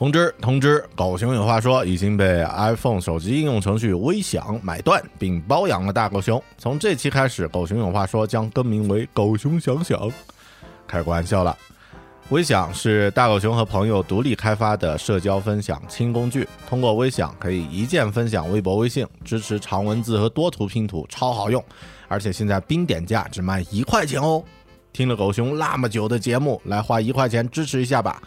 通知通知，狗熊有话说已经被 iPhone 手机应用程序微享买断并包养了大狗熊。从这期开始，狗熊有话说将更名为狗熊想想。开个玩笑了，微享是大狗熊和朋友独立开发的社交分享轻工具。通过微享可以一键分享微博、微信，支持长文字和多图拼图，超好用。而且现在冰点价只卖一块钱哦。听了狗熊那么久的节目，来花一块钱支持一下吧。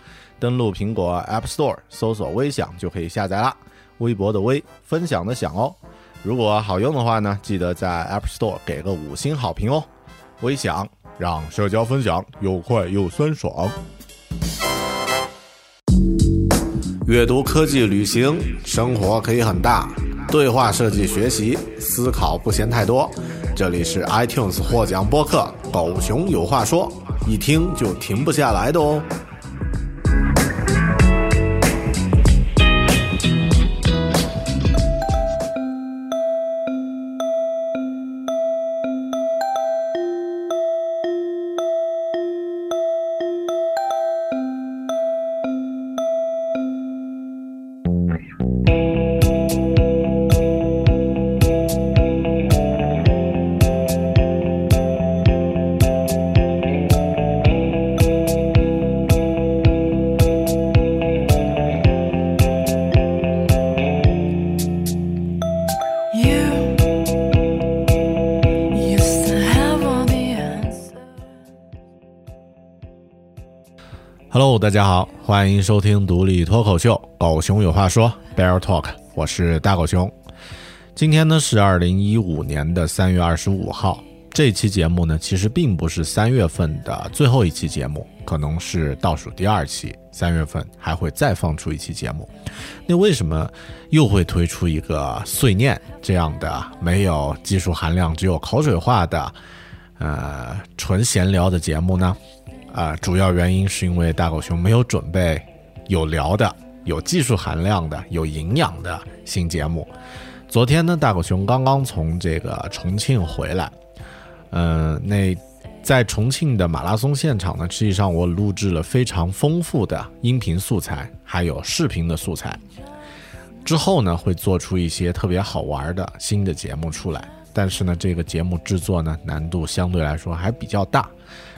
登录苹果 App Store 搜索“微享”就可以下载啦。微博的微，分享的享哦。如果好用的话呢，记得在 App Store 给个五星好评哦。微享让社交分享又快又酸爽。阅读、科技、旅行，生活可以很大。对话设计、学习、思考不嫌太多。这里是 iTunes 获奖播客《狗熊有话说》，一听就停不下来的哦。大家好，欢迎收听独立脱口秀《狗熊有话说》Bear Talk，我是大狗熊。今天呢是二零一五年的三月二十五号，这期节目呢其实并不是三月份的最后一期节目，可能是倒数第二期，三月份还会再放出一期节目。那为什么又会推出一个碎念这样的没有技术含量、只有口水话的呃纯闲聊的节目呢？啊，主要原因是因为大狗熊没有准备有聊的、有技术含量的、有营养的新节目。昨天呢，大狗熊刚刚从这个重庆回来，嗯，那在重庆的马拉松现场呢，实际上我录制了非常丰富的音频素材，还有视频的素材。之后呢，会做出一些特别好玩的新的节目出来。但是呢，这个节目制作呢，难度相对来说还比较大。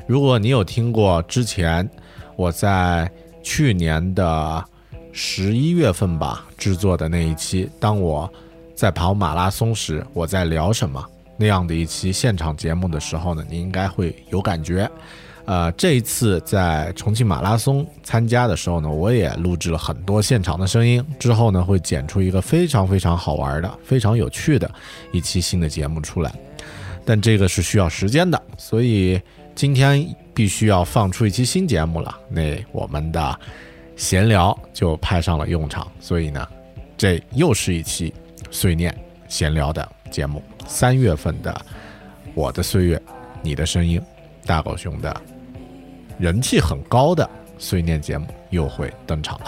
如果你有听过之前我在去年的十一月份吧制作的那一期，当我在跑马拉松时我在聊什么那样的一期现场节目的时候呢，你应该会有感觉。呃，这一次在重庆马拉松参加的时候呢，我也录制了很多现场的声音，之后呢会剪出一个非常非常好玩的、非常有趣的一期新的节目出来。但这个是需要时间的，所以。今天必须要放出一期新节目了，那我们的闲聊就派上了用场。所以呢，这又是一期碎念闲聊的节目。三月份的《我的岁月，你的声音》，大狗熊的人气很高的碎念节目又会登场了。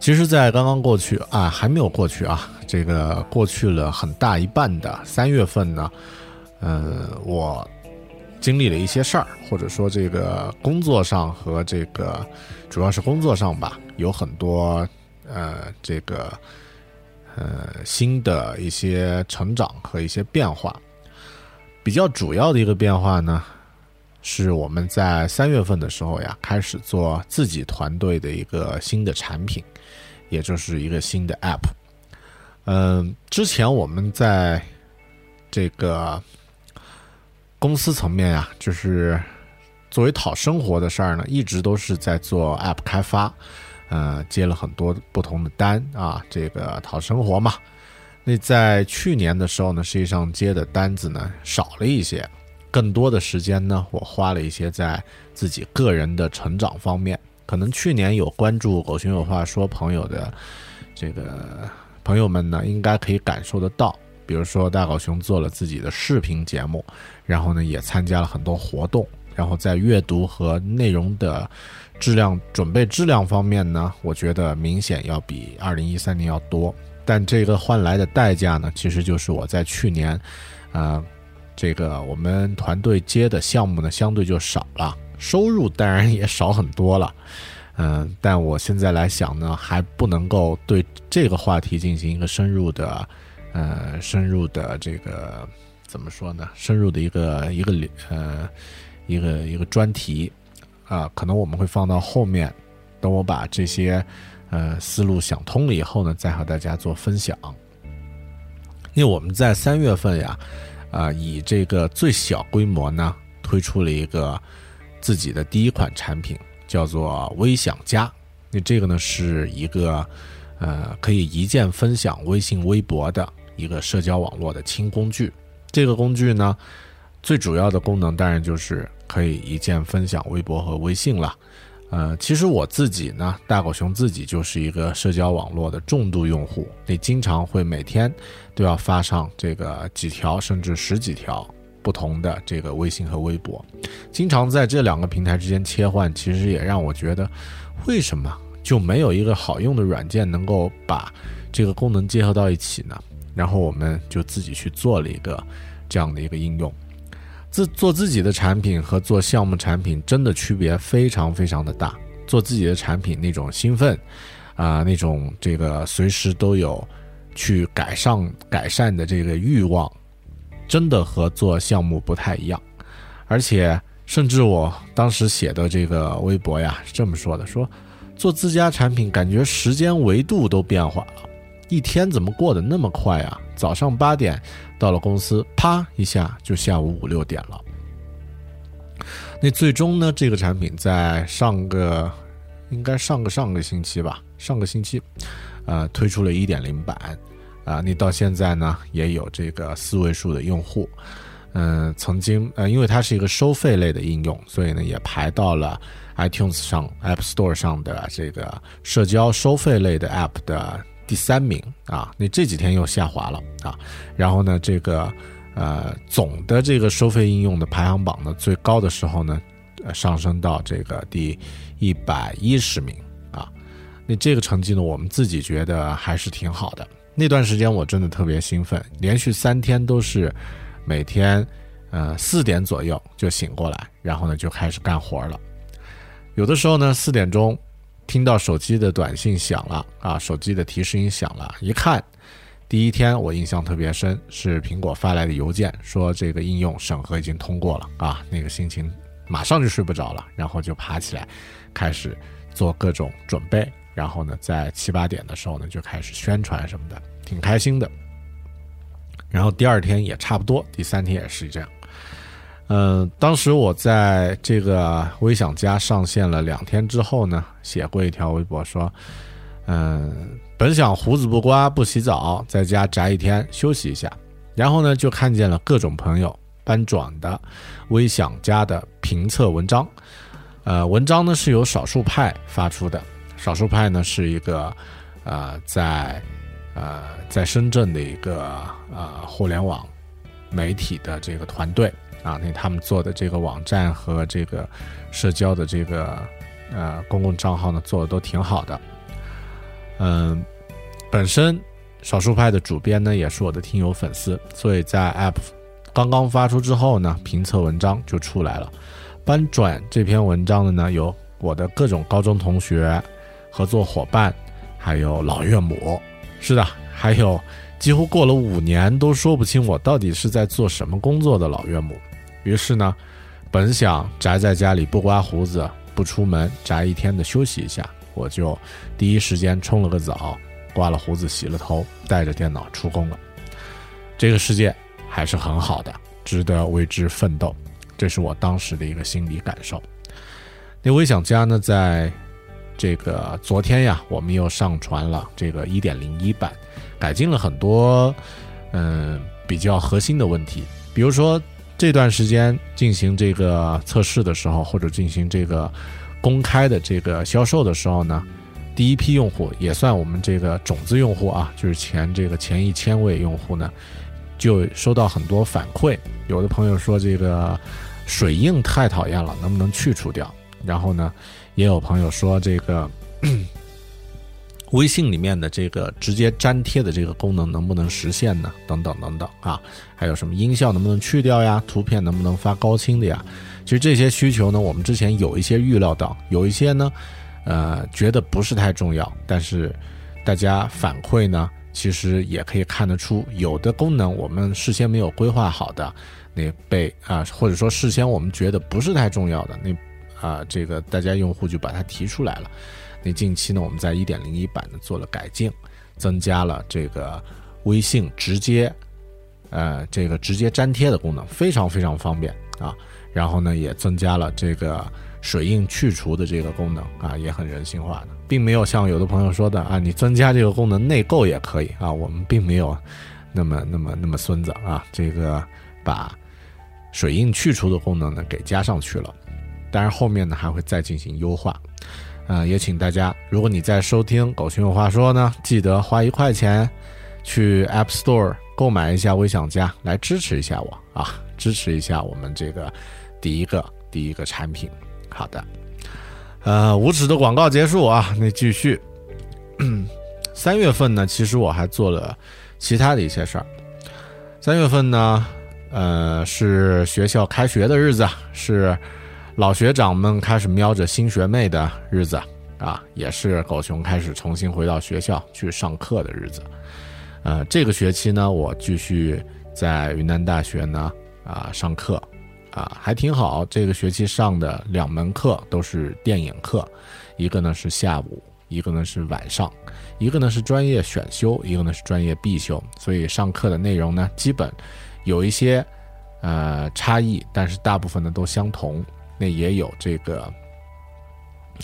其实，在刚刚过去啊，还没有过去啊，这个过去了很大一半的三月份呢。嗯，我经历了一些事儿，或者说这个工作上和这个主要是工作上吧，有很多呃这个呃新的一些成长和一些变化。比较主要的一个变化呢，是我们在三月份的时候呀，开始做自己团队的一个新的产品，也就是一个新的 App。嗯，之前我们在这个。公司层面呀，就是作为讨生活的事儿呢，一直都是在做 App 开发，呃，接了很多不同的单啊，这个讨生活嘛。那在去年的时候呢，实际上接的单子呢少了一些，更多的时间呢，我花了一些在自己个人的成长方面。可能去年有关注狗熊有话说朋友的这个朋友们呢，应该可以感受得到。比如说，大狗熊做了自己的视频节目，然后呢，也参加了很多活动，然后在阅读和内容的质量、准备质量方面呢，我觉得明显要比二零一三年要多。但这个换来的代价呢，其实就是我在去年，呃，这个我们团队接的项目呢，相对就少了，收入当然也少很多了。嗯，但我现在来想呢，还不能够对这个话题进行一个深入的，呃，深入的这个怎么说呢？深入的一个一个呃一个一个专题啊，可能我们会放到后面，等我把这些呃思路想通了以后呢，再和大家做分享。因为我们在三月份呀，啊，以这个最小规模呢，推出了一个自己的第一款产品。叫做微享家，那这个呢是一个呃可以一键分享微信、微博的一个社交网络的轻工具。这个工具呢，最主要的功能当然就是可以一键分享微博和微信了。呃，其实我自己呢，大狗熊自己就是一个社交网络的重度用户，你经常会每天都要发上这个几条甚至十几条。不同的这个微信和微博，经常在这两个平台之间切换，其实也让我觉得，为什么就没有一个好用的软件能够把这个功能结合到一起呢？然后我们就自己去做了一个这样的一个应用。自做自己的产品和做项目产品真的区别非常非常的大。做自己的产品那种兴奋啊，那种这个随时都有去改善改善的这个欲望。真的和做项目不太一样，而且甚至我当时写的这个微博呀是这么说的：说做自家产品，感觉时间维度都变化了，一天怎么过得那么快啊？早上八点到了公司，啪一下就下午五六点了。那最终呢，这个产品在上个应该上个上个星期吧，上个星期，呃，推出了一点零版。啊，你到现在呢也有这个四位数的用户，嗯，曾经呃，因为它是一个收费类的应用，所以呢也排到了 iTunes 上 App Store 上的这个社交收费类的 App 的第三名啊。那这几天又下滑了啊。然后呢，这个呃总的这个收费应用的排行榜呢最高的时候呢，呃上升到这个第一百一十名啊。那这个成绩呢，我们自己觉得还是挺好的。那段时间我真的特别兴奋，连续三天都是每天，呃四点左右就醒过来，然后呢就开始干活了。有的时候呢四点钟听到手机的短信响了啊，手机的提示音响了，一看，第一天我印象特别深，是苹果发来的邮件，说这个应用审核已经通过了啊，那个心情马上就睡不着了，然后就爬起来开始做各种准备。然后呢，在七八点的时候呢，就开始宣传什么的，挺开心的。然后第二天也差不多，第三天也是这样。嗯，当时我在这个微享家上线了两天之后呢，写过一条微博说：“嗯，本想胡子不刮不洗澡，在家宅一天休息一下。”然后呢，就看见了各种朋友搬转的微享家的评测文章。呃，文章呢是由少数派发出的。少数派呢是一个，呃，在，呃，在深圳的一个呃互联网媒体的这个团队啊，那他们做的这个网站和这个社交的这个呃公共账号呢做的都挺好的，嗯，本身少数派的主编呢也是我的听友粉丝，所以在 App 刚刚发出之后呢，评测文章就出来了，搬转这篇文章的呢有我的各种高中同学。合作伙伴，还有老岳母，是的，还有几乎过了五年都说不清我到底是在做什么工作的老岳母。于是呢，本想宅在家里不刮胡子、不出门宅一天的休息一下，我就第一时间冲了个澡，刮了胡子、洗了头，带着电脑出工了。这个世界还是很好的，值得为之奋斗，这是我当时的一个心理感受。那微想家呢，在。这个昨天呀，我们又上传了这个一点零一版，改进了很多，嗯，比较核心的问题。比如说这段时间进行这个测试的时候，或者进行这个公开的这个销售的时候呢，第一批用户也算我们这个种子用户啊，就是前这个前一千位用户呢，就收到很多反馈。有的朋友说这个水印太讨厌了，能不能去除掉？然后呢？也有朋友说，这个微信里面的这个直接粘贴的这个功能能不能实现呢？等等等等啊，还有什么音效能不能去掉呀？图片能不能发高清的呀？其实这些需求呢，我们之前有一些预料到，有一些呢，呃，觉得不是太重要，但是大家反馈呢，其实也可以看得出，有的功能我们事先没有规划好的，那被啊，或者说事先我们觉得不是太重要的，那啊，这个大家用户就把它提出来了。那近期呢，我们在一点零一版呢做了改进，增加了这个微信直接，呃，这个直接粘贴的功能，非常非常方便啊。然后呢，也增加了这个水印去除的这个功能啊，也很人性化的，并没有像有的朋友说的啊，你增加这个功能内购也可以啊，我们并没有那么那么那么孙子啊，这个把水印去除的功能呢给加上去了，当然后面呢还会再进行优化，呃，也请大家，如果你在收听《狗熊有话说》呢，记得花一块钱去 App Store 购买一下微想家，来支持一下我啊，支持一下我们这个。第一个第一个产品，好的，呃，无耻的广告结束啊，那继续。三月份呢，其实我还做了其他的一些事儿。三月份呢，呃，是学校开学的日子，是老学长们开始瞄着新学妹的日子啊，也是狗熊开始重新回到学校去上课的日子。呃，这个学期呢，我继续在云南大学呢啊上课。啊，还挺好。这个学期上的两门课都是电影课，一个呢是下午，一个呢是晚上，一个呢是专业选修，一个呢是专业必修。所以上课的内容呢，基本有一些呃差异，但是大部分呢都相同。那也有这个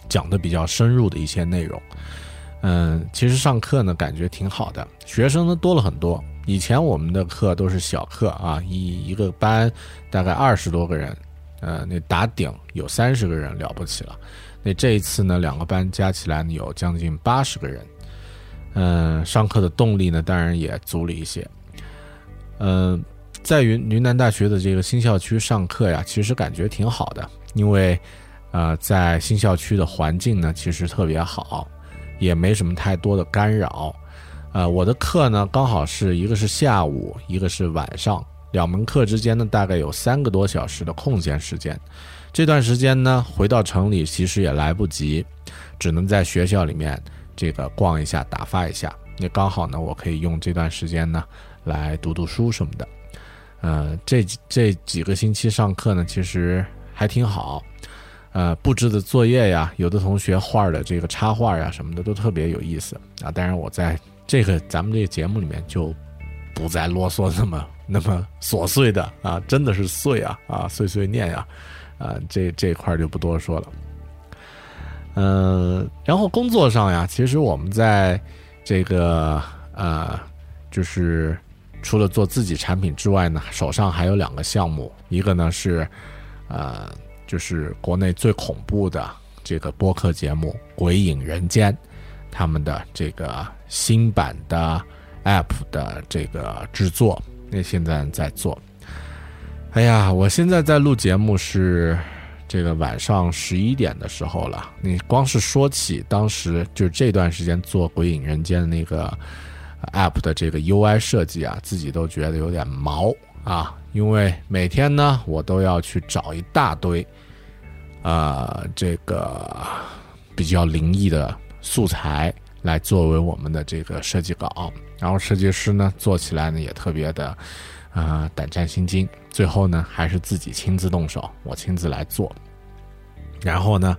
讲的比较深入的一些内容。嗯，其实上课呢感觉挺好的，学生呢多了很多。以前我们的课都是小课啊，一一个班大概二十多个人，呃，那打顶有三十个人了不起了。那这一次呢，两个班加起来有将近八十个人，嗯，上课的动力呢当然也足了一些。嗯，在云云南大学的这个新校区上课呀，其实感觉挺好的，因为呃，在新校区的环境呢其实特别好，也没什么太多的干扰。呃，我的课呢，刚好是一个是下午，一个是晚上，两门课之间呢，大概有三个多小时的空闲时间。这段时间呢，回到城里其实也来不及，只能在学校里面这个逛一下，打发一下。那刚好呢，我可以用这段时间呢，来读读书什么的。呃，这这几个星期上课呢，其实还挺好。呃，布置的作业呀，有的同学画的这个插画呀什么的，都特别有意思啊。当然我在。这个咱们这个节目里面就不再啰嗦那么那么琐碎的啊，真的是碎啊啊碎碎念呀，啊这这块就不多说了。嗯，然后工作上呀，其实我们在这个呃，就是除了做自己产品之外呢，手上还有两个项目，一个呢是呃，就是国内最恐怖的这个播客节目《鬼影人间》。他们的这个新版的 App 的这个制作，那现在在做。哎呀，我现在在录节目是这个晚上十一点的时候了。你光是说起当时就这段时间做《鬼影人间》的那个 App 的这个 UI 设计啊，自己都觉得有点毛啊，因为每天呢我都要去找一大堆啊这个比较灵异的。素材来作为我们的这个设计稿，然后设计师呢做起来呢也特别的，啊胆战心惊。最后呢还是自己亲自动手，我亲自来做。然后呢，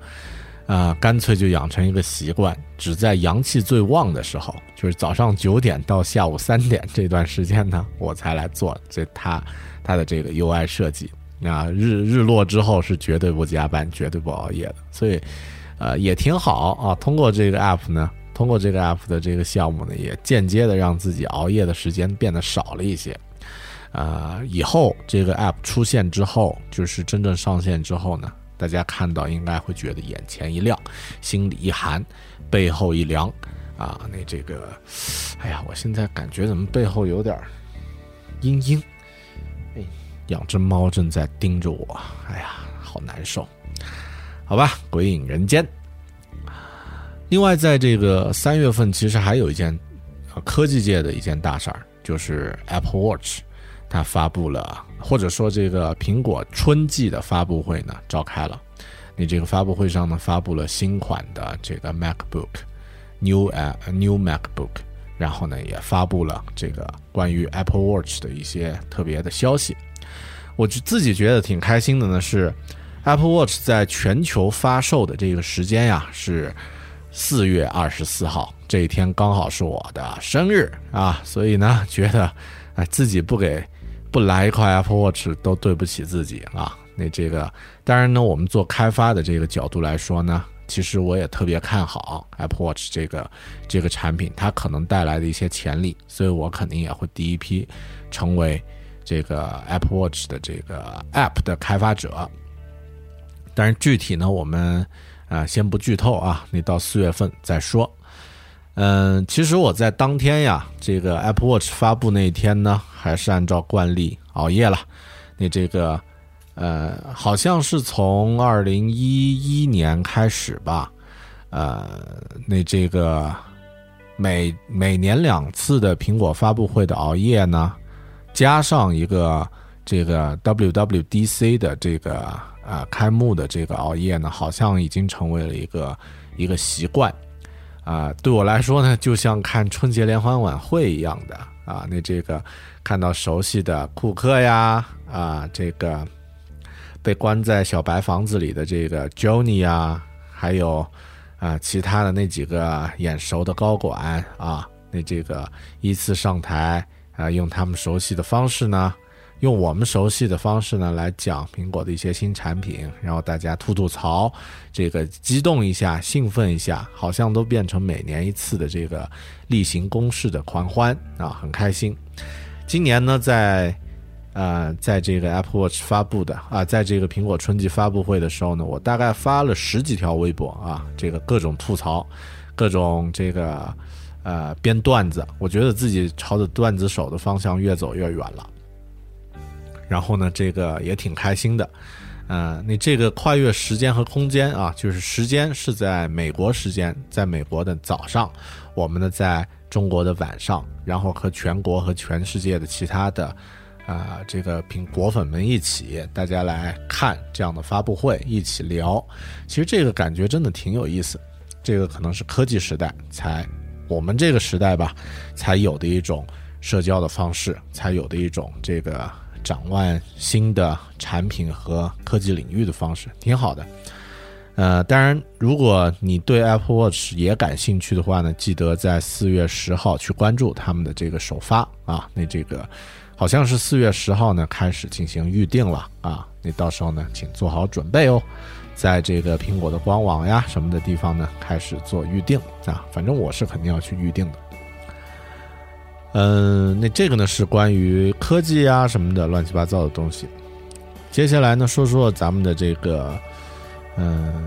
啊干脆就养成一个习惯，只在阳气最旺的时候，就是早上九点到下午三点这段时间呢，我才来做这他他的这个 UI 设计。啊日日落之后是绝对不加班，绝对不熬夜的，所以。呃，也挺好啊。通过这个 app 呢，通过这个 app 的这个项目呢，也间接的让自己熬夜的时间变得少了一些。啊，以后这个 app 出现之后，就是真正上线之后呢，大家看到应该会觉得眼前一亮，心里一寒，背后一凉。啊，那这个，哎呀，我现在感觉怎么背后有点阴阴？哎，两只猫正在盯着我，哎呀，好难受。好吧，鬼影人间。另外，在这个三月份，其实还有一件科技界的一件大事儿，就是 Apple Watch 它发布了，或者说这个苹果春季的发布会呢召开了。你这个发布会上呢发布了新款的这个 MacBook New 呃 New MacBook，然后呢也发布了这个关于 Apple Watch 的一些特别的消息。我自己觉得挺开心的呢，是 Apple Watch 在全球发售的这个时间呀是。四月二十四号这一天刚好是我的生日啊，所以呢，觉得哎自己不给不来一块 Apple Watch 都对不起自己啊。那这个当然呢，我们做开发的这个角度来说呢，其实我也特别看好 Apple Watch 这个这个产品，它可能带来的一些潜力，所以我肯定也会第一批成为这个 Apple Watch 的这个 App 的开发者。但是具体呢，我们。啊，先不剧透啊，你到四月份再说。嗯，其实我在当天呀，这个 Apple Watch 发布那一天呢，还是按照惯例熬夜了。那这个，呃，好像是从二零一一年开始吧，呃，那这个每每年两次的苹果发布会的熬夜呢，加上一个这个 WWDC 的这个。啊，开幕的这个熬夜呢，好像已经成为了一个一个习惯，啊，对我来说呢，就像看春节联欢晚会一样的啊。那这个看到熟悉的库克呀，啊，这个被关在小白房子里的这个 Johnny 呀，还有啊其他的那几个眼熟的高管啊，那这个依次上台啊，用他们熟悉的方式呢。用我们熟悉的方式呢来讲苹果的一些新产品，然后大家吐吐槽，这个激动一下，兴奋一下，好像都变成每年一次的这个例行公事的狂欢啊，很开心。今年呢，在呃，在这个 Apple Watch 发布的啊，在这个苹果春季发布会的时候呢，我大概发了十几条微博啊，这个各种吐槽，各种这个呃编段子，我觉得自己朝着段子手的方向越走越远了。然后呢，这个也挺开心的，嗯，你这个跨越时间和空间啊，就是时间是在美国时间，在美国的早上，我们呢在中国的晚上，然后和全国和全世界的其他的啊这个苹果粉们一起，大家来看这样的发布会，一起聊，其实这个感觉真的挺有意思，这个可能是科技时代才我们这个时代吧才有的一种社交的方式，才有的一种这个。展望新的产品和科技领域的方式挺好的，呃，当然，如果你对 Apple Watch 也感兴趣的话呢，记得在四月十号去关注他们的这个首发啊。那这个好像是四月十号呢开始进行预定了啊。那到时候呢，请做好准备哦，在这个苹果的官网呀什么的地方呢开始做预定啊。反正我是肯定要去预定的。嗯，那这个呢是关于科技啊什么的乱七八糟的东西。接下来呢，说说咱们的这个，嗯，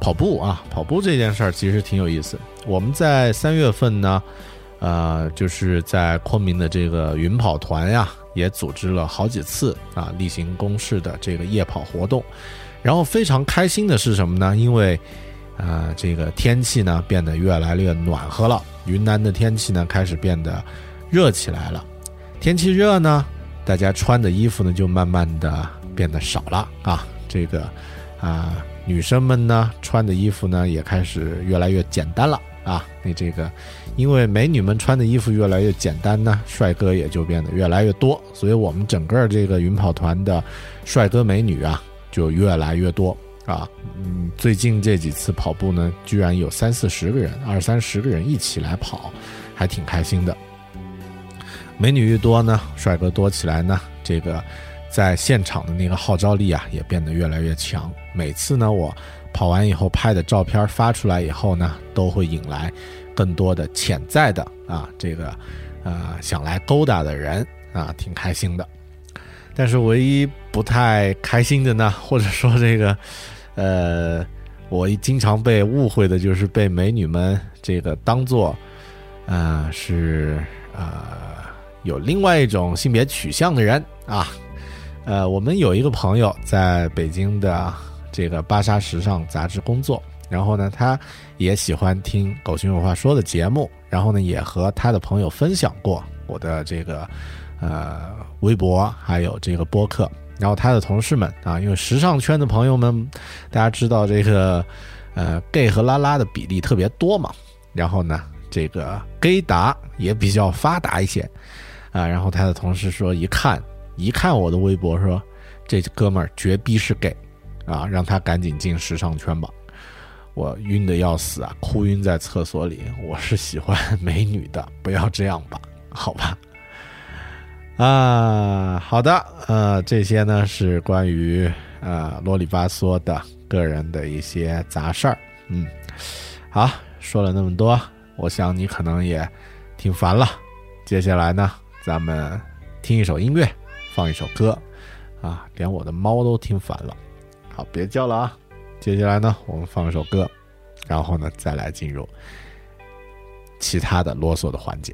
跑步啊，跑步这件事儿其实挺有意思。我们在三月份呢，呃，就是在昆明的这个云跑团呀，也组织了好几次啊例行公事的这个夜跑活动。然后非常开心的是什么呢？因为啊，这个天气呢变得越来越暖和了，云南的天气呢开始变得。热起来了，天气热呢，大家穿的衣服呢就慢慢的变得少了啊。这个啊，女生们呢穿的衣服呢也开始越来越简单了啊。那这个，因为美女们穿的衣服越来越简单呢，帅哥也就变得越来越多。所以我们整个这个云跑团的帅哥美女啊就越来越多啊。嗯，最近这几次跑步呢，居然有三四十个人、二三十个人一起来跑，还挺开心的。美女越多呢，帅哥多起来呢，这个在现场的那个号召力啊，也变得越来越强。每次呢，我跑完以后拍的照片发出来以后呢，都会引来更多的潜在的啊，这个呃想来勾搭的人啊，挺开心的。但是唯一不太开心的呢，或者说这个呃，我经常被误会的就是被美女们这个当做啊是啊。有另外一种性别取向的人啊，呃，我们有一个朋友在北京的这个《芭莎时尚》杂志工作，然后呢，他也喜欢听《狗熊有话说》的节目，然后呢，也和他的朋友分享过我的这个呃微博还有这个播客。然后他的同事们啊，因为时尚圈的朋友们，大家知道这个呃 gay 和拉拉的比例特别多嘛，然后呢，这个 gay 达也比较发达一些啊。然后他的同事说，一看一看我的微博，说这哥们儿绝逼是 gay 啊，让他赶紧进时尚圈吧。我晕的要死啊，哭晕在厕所里。我是喜欢美女的，不要这样吧，好吧。啊，好的，呃，这些呢是关于呃啰里吧嗦的个人的一些杂事儿，嗯，好，说了那么多，我想你可能也听烦了。接下来呢，咱们听一首音乐，放一首歌，啊，连我的猫都听烦了。好，别叫了啊。接下来呢，我们放一首歌，然后呢，再来进入其他的啰嗦的环节。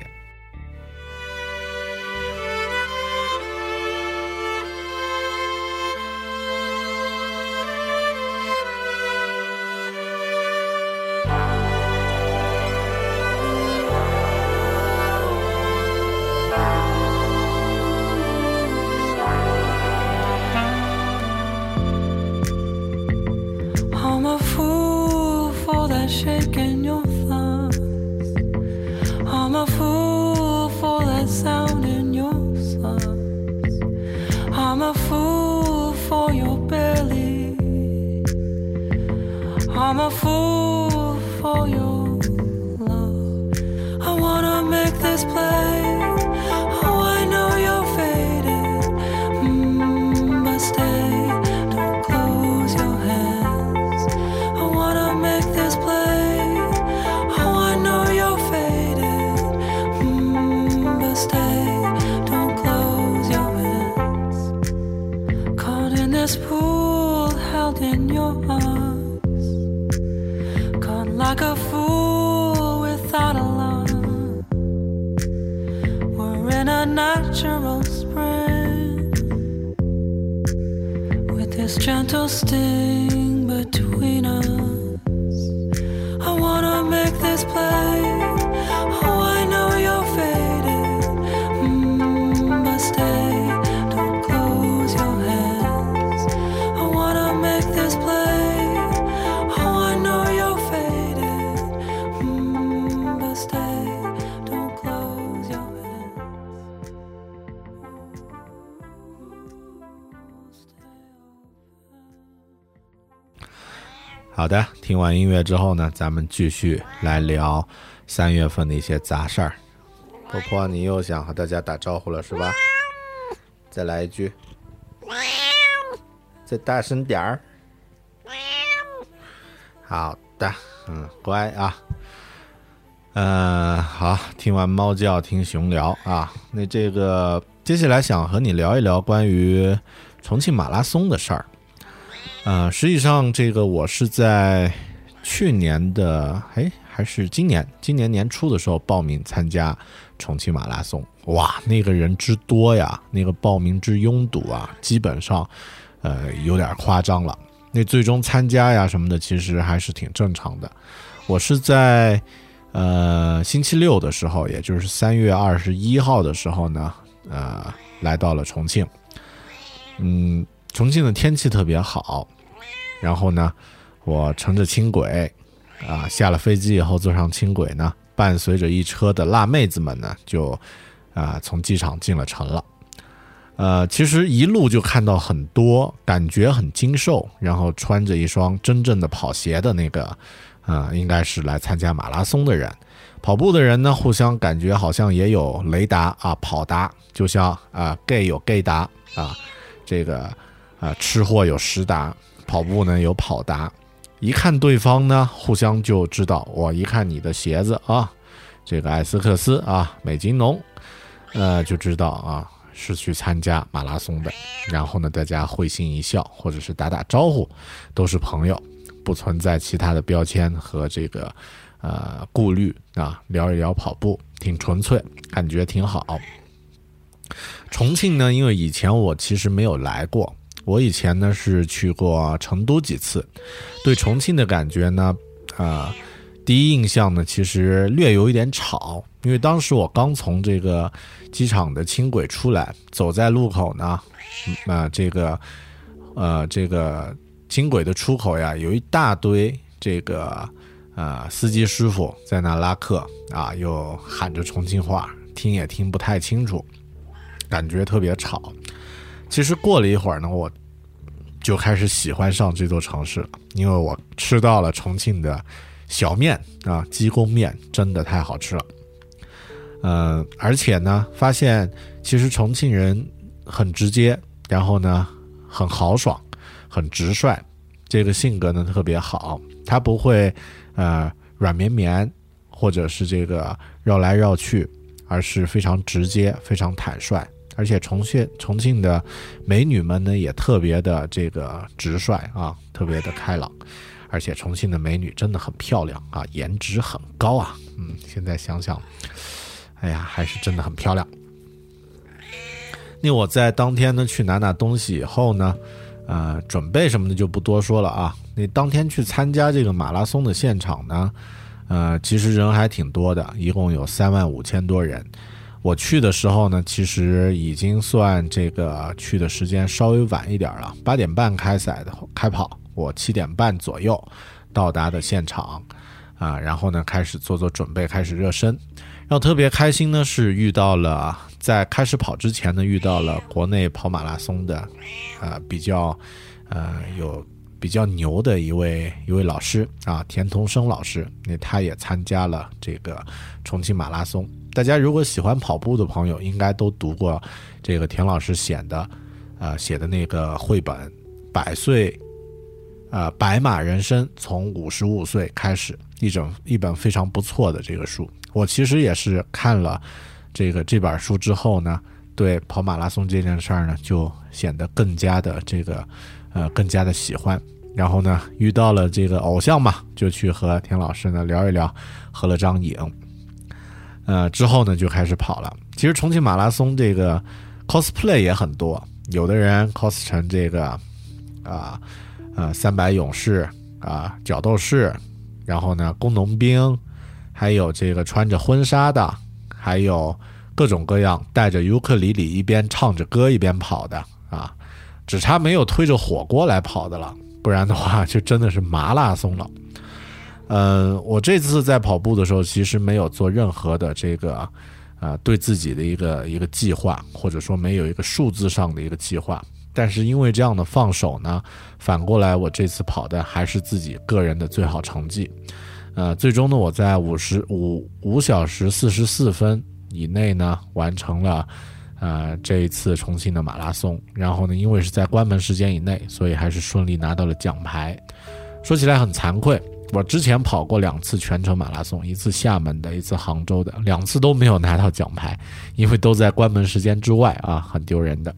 a fool for your belly. I'm a fool for your love. I wanna make this play. 好的，听完音乐之后呢，咱们继续来聊三月份的一些杂事儿。婆婆，你又想和大家打招呼了是吧？再来一句，再大声点儿。好的，嗯，乖啊。嗯，好，听完猫叫，听熊聊啊。那这个接下来想和你聊一聊关于重庆马拉松的事儿。呃，实际上，这个我是在去年的，哎，还是今年，今年年初的时候报名参加重庆马拉松。哇，那个人之多呀，那个报名之拥堵啊，基本上，呃，有点夸张了。那最终参加呀什么的，其实还是挺正常的。我是在呃星期六的时候，也就是三月二十一号的时候呢，呃，来到了重庆。嗯，重庆的天气特别好。然后呢，我乘着轻轨，啊，下了飞机以后坐上轻轨呢，伴随着一车的辣妹子们呢，就啊从机场进了城了。呃，其实一路就看到很多感觉很精瘦，然后穿着一双真正的跑鞋的那个，啊，应该是来参加马拉松的人。跑步的人呢，互相感觉好像也有雷达啊，跑达，就像啊，gay 有 gay 达啊，这个啊，吃货有食达。跑步呢有跑达，一看对方呢，互相就知道。我一看你的鞋子啊，这个艾斯克斯啊，美津浓，呃，就知道啊是去参加马拉松的。然后呢，大家会心一笑，或者是打打招呼，都是朋友，不存在其他的标签和这个呃顾虑啊。聊一聊跑步，挺纯粹，感觉挺好。重庆呢，因为以前我其实没有来过。我以前呢是去过成都几次，对重庆的感觉呢，啊，第一印象呢其实略有一点吵，因为当时我刚从这个机场的轻轨出来，走在路口呢，啊，这个，呃，这个轻轨的出口呀，有一大堆这个。呃，司机师傅在那拉客啊，又喊着重庆话，听也听不太清楚，感觉特别吵。其实过了一会儿呢，我就开始喜欢上这座城市了，因为我吃到了重庆的小面啊，鸡公面，真的太好吃了。嗯，而且呢，发现其实重庆人很直接，然后呢，很豪爽，很直率，这个性格呢特别好，他不会。呃，软绵绵，或者是这个绕来绕去，而是非常直接、非常坦率，而且重庆重庆的美女们呢也特别的这个直率啊，特别的开朗，而且重庆的美女真的很漂亮啊，颜值很高啊，嗯，现在想想，哎呀，还是真的很漂亮。那我在当天呢去拿拿东西以后呢。呃，准备什么的就不多说了啊。那当天去参加这个马拉松的现场呢，呃，其实人还挺多的，一共有三万五千多人。我去的时候呢，其实已经算这个去的时间稍微晚一点了，八点半开赛的开跑，我七点半左右到达的现场，啊，然后呢开始做做准备，开始热身。然后特别开心呢是遇到了。在开始跑之前呢，遇到了国内跑马拉松的，呃，比较，呃，有比较牛的一位一位老师啊，田同生老师，那他也参加了这个重庆马拉松。大家如果喜欢跑步的朋友，应该都读过这个田老师写的，呃，写的那个绘本《百岁，呃，白马人生从五十五岁开始》，一整一本非常不错的这个书。我其实也是看了。这个这本书之后呢，对跑马拉松这件事儿呢，就显得更加的这个，呃，更加的喜欢。然后呢，遇到了这个偶像嘛，就去和田老师呢聊一聊，合了张影。呃，之后呢就开始跑了。其实重庆马拉松这个 cosplay 也很多，有的人 cos 成这个啊，呃，三百勇士啊，角斗士，然后呢，工农兵，还有这个穿着婚纱的。还有各种各样带着尤克里里一边唱着歌一边跑的啊，只差没有推着火锅来跑的了，不然的话就真的是马拉松了。嗯，我这次在跑步的时候，其实没有做任何的这个啊对自己的一个一个计划，或者说没有一个数字上的一个计划。但是因为这样的放手呢，反过来我这次跑的还是自己个人的最好成绩。呃，最终呢，我在五十五五小时四十四分以内呢，完成了，呃，这一次重庆的马拉松。然后呢，因为是在关门时间以内，所以还是顺利拿到了奖牌。说起来很惭愧，我之前跑过两次全程马拉松，一次厦门的，一次杭州的，两次都没有拿到奖牌，因为都在关门时间之外啊，很丢人的。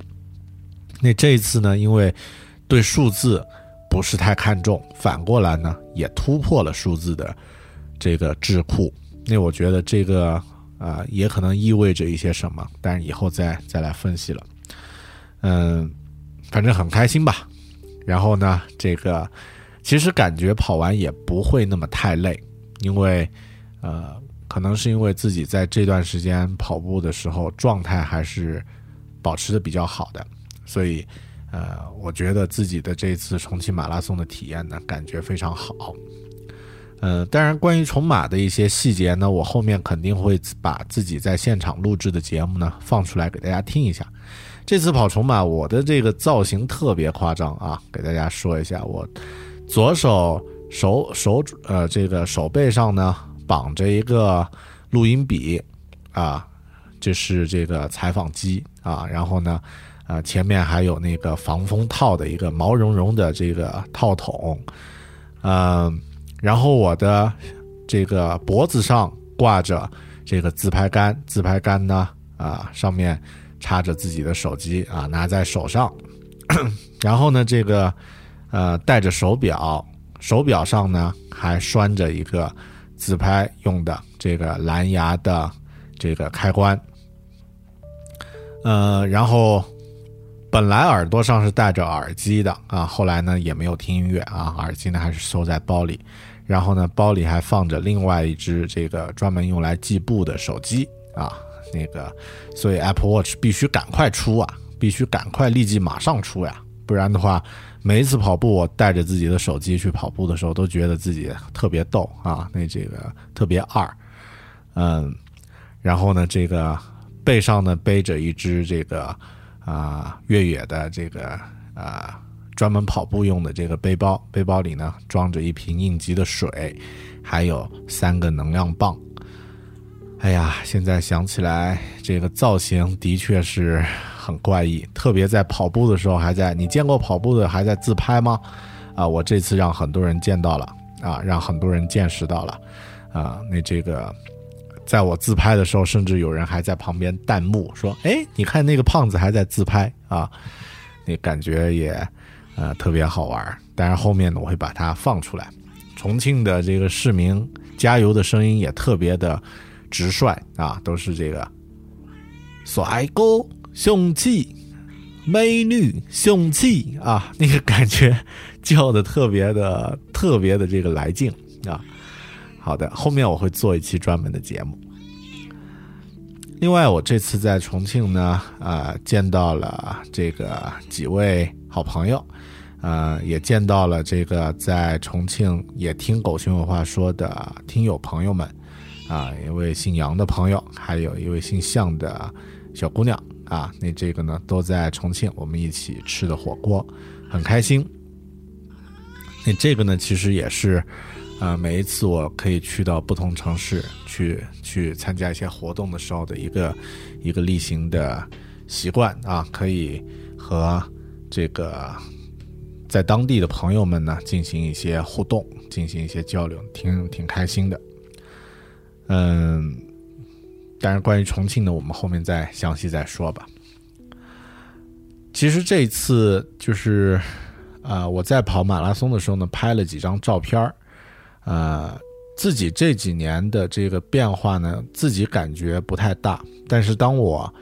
那这一次呢，因为对数字。不是太看重，反过来呢，也突破了数字的这个智库。那我觉得这个啊，也可能意味着一些什么，但是以后再再来分析了。嗯，反正很开心吧。然后呢，这个其实感觉跑完也不会那么太累，因为呃，可能是因为自己在这段时间跑步的时候状态还是保持的比较好的，所以。呃，我觉得自己的这次重庆马拉松的体验呢，感觉非常好。呃，当然，关于重马的一些细节呢，我后面肯定会把自己在现场录制的节目呢放出来给大家听一下。这次跑重马，我的这个造型特别夸张啊，给大家说一下，我左手手手呃这个手背上呢绑着一个录音笔啊，这是这个采访机啊，然后呢。啊，前面还有那个防风套的一个毛茸茸的这个套筒，嗯，然后我的这个脖子上挂着这个自拍杆，自拍杆呢，啊，上面插着自己的手机啊，拿在手上，然后呢，这个呃戴着手表，手表上呢还拴着一个自拍用的这个蓝牙的这个开关，呃，然后。本来耳朵上是戴着耳机的啊，后来呢也没有听音乐啊，耳机呢还是收在包里，然后呢包里还放着另外一只这个专门用来计步的手机啊，那个所以 Apple Watch 必须赶快出啊，必须赶快立即马上出呀，不然的话每一次跑步我带着自己的手机去跑步的时候，都觉得自己特别逗啊，那这个特别二，嗯，然后呢这个背上呢背着一只这个。啊，越野的这个啊，专门跑步用的这个背包，背包里呢装着一瓶应急的水，还有三个能量棒。哎呀，现在想起来，这个造型的确是很怪异，特别在跑步的时候还在。你见过跑步的还在自拍吗？啊，我这次让很多人见到了啊，让很多人见识到了啊，那这个。在我自拍的时候，甚至有人还在旁边弹幕说：“哎，你看那个胖子还在自拍啊！”那感觉也呃特别好玩。但是后面呢，我会把它放出来。重庆的这个市民加油的声音也特别的直率啊，都是这个帅哥雄起，美女雄起啊，那个感觉叫的特别的特别的这个来劲啊。好的，后面我会做一期专门的节目。另外，我这次在重庆呢，呃，见到了这个几位好朋友，呃，也见到了这个在重庆也听狗熊有话说的听友朋友们，啊，一位姓杨的朋友，还有一位姓向的小姑娘，啊，那这个呢都在重庆，我们一起吃的火锅，很开心。那这个呢，其实也是。啊，每一次我可以去到不同城市去去参加一些活动的时候的一个一个例行的习惯啊，可以和这个在当地的朋友们呢进行一些互动，进行一些交流，挺挺开心的。嗯，但是关于重庆呢，我们后面再详细再说吧。其实这一次就是啊，我在跑马拉松的时候呢，拍了几张照片儿。呃，自己这几年的这个变化呢，自己感觉不太大。但是当我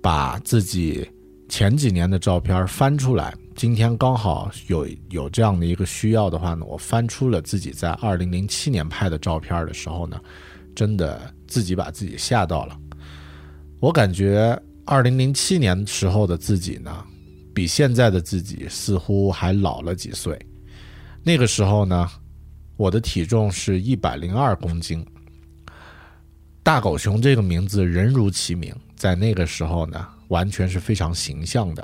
把自己前几年的照片翻出来，今天刚好有有这样的一个需要的话呢，我翻出了自己在二零零七年拍的照片的时候呢，真的自己把自己吓到了。我感觉二零零七年时候的自己呢，比现在的自己似乎还老了几岁。那个时候呢。我的体重是一百零二公斤，大狗熊这个名字人如其名，在那个时候呢，完全是非常形象的。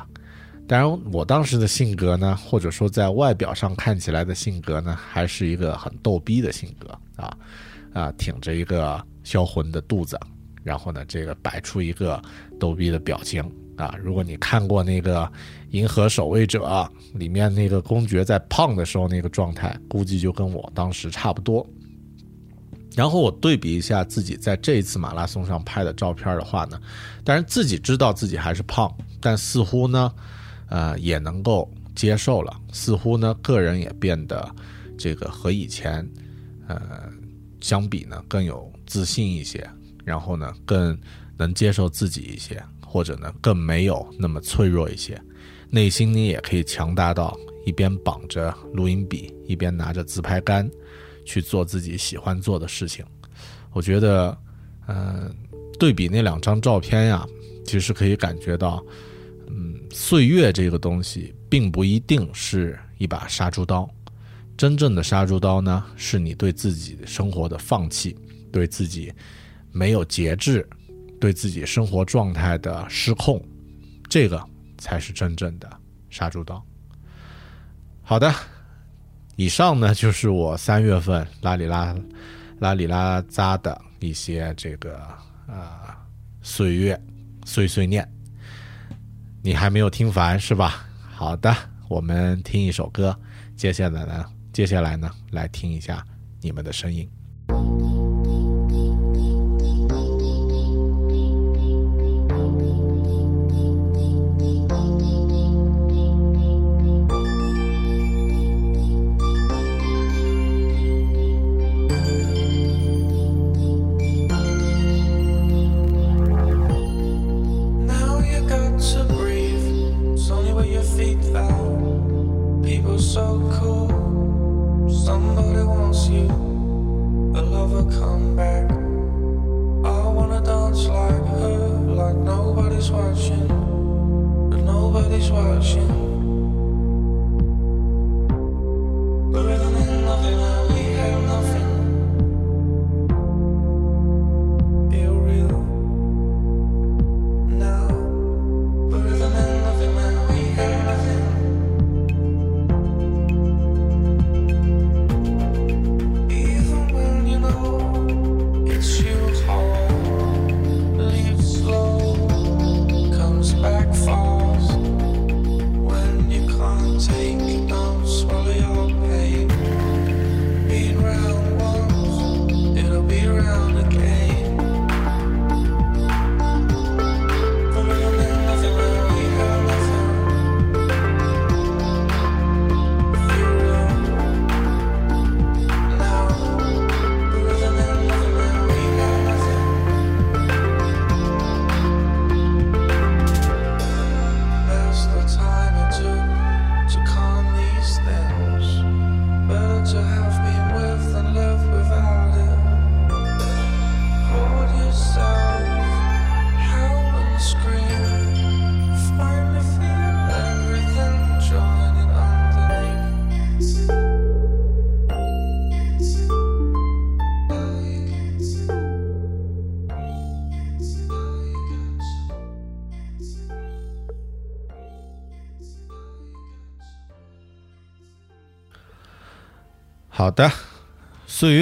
当然，我当时的性格呢，或者说在外表上看起来的性格呢，还是一个很逗逼的性格啊啊，挺着一个销魂的肚子，然后呢，这个摆出一个逗逼的表情。啊，如果你看过那个《银河守卫者》里面那个公爵在胖的时候那个状态，估计就跟我当时差不多。然后我对比一下自己在这一次马拉松上拍的照片的话呢，当然自己知道自己还是胖，但似乎呢，呃，也能够接受了。似乎呢，个人也变得这个和以前，呃，相比呢更有自信一些，然后呢更能接受自己一些。或者呢，更没有那么脆弱一些，内心你也可以强大到一边绑着录音笔，一边拿着自拍杆，去做自己喜欢做的事情。我觉得，嗯，对比那两张照片呀，其实可以感觉到，嗯，岁月这个东西并不一定是一把杀猪刀，真正的杀猪刀呢，是你对自己生活的放弃，对自己没有节制。对自己生活状态的失控，这个才是真正的杀猪刀。好的，以上呢就是我三月份拉里拉拉里拉扎的一些这个呃岁月碎碎念。你还没有听烦是吧？好的，我们听一首歌，接下来呢，接下来呢，来听一下你们的声音。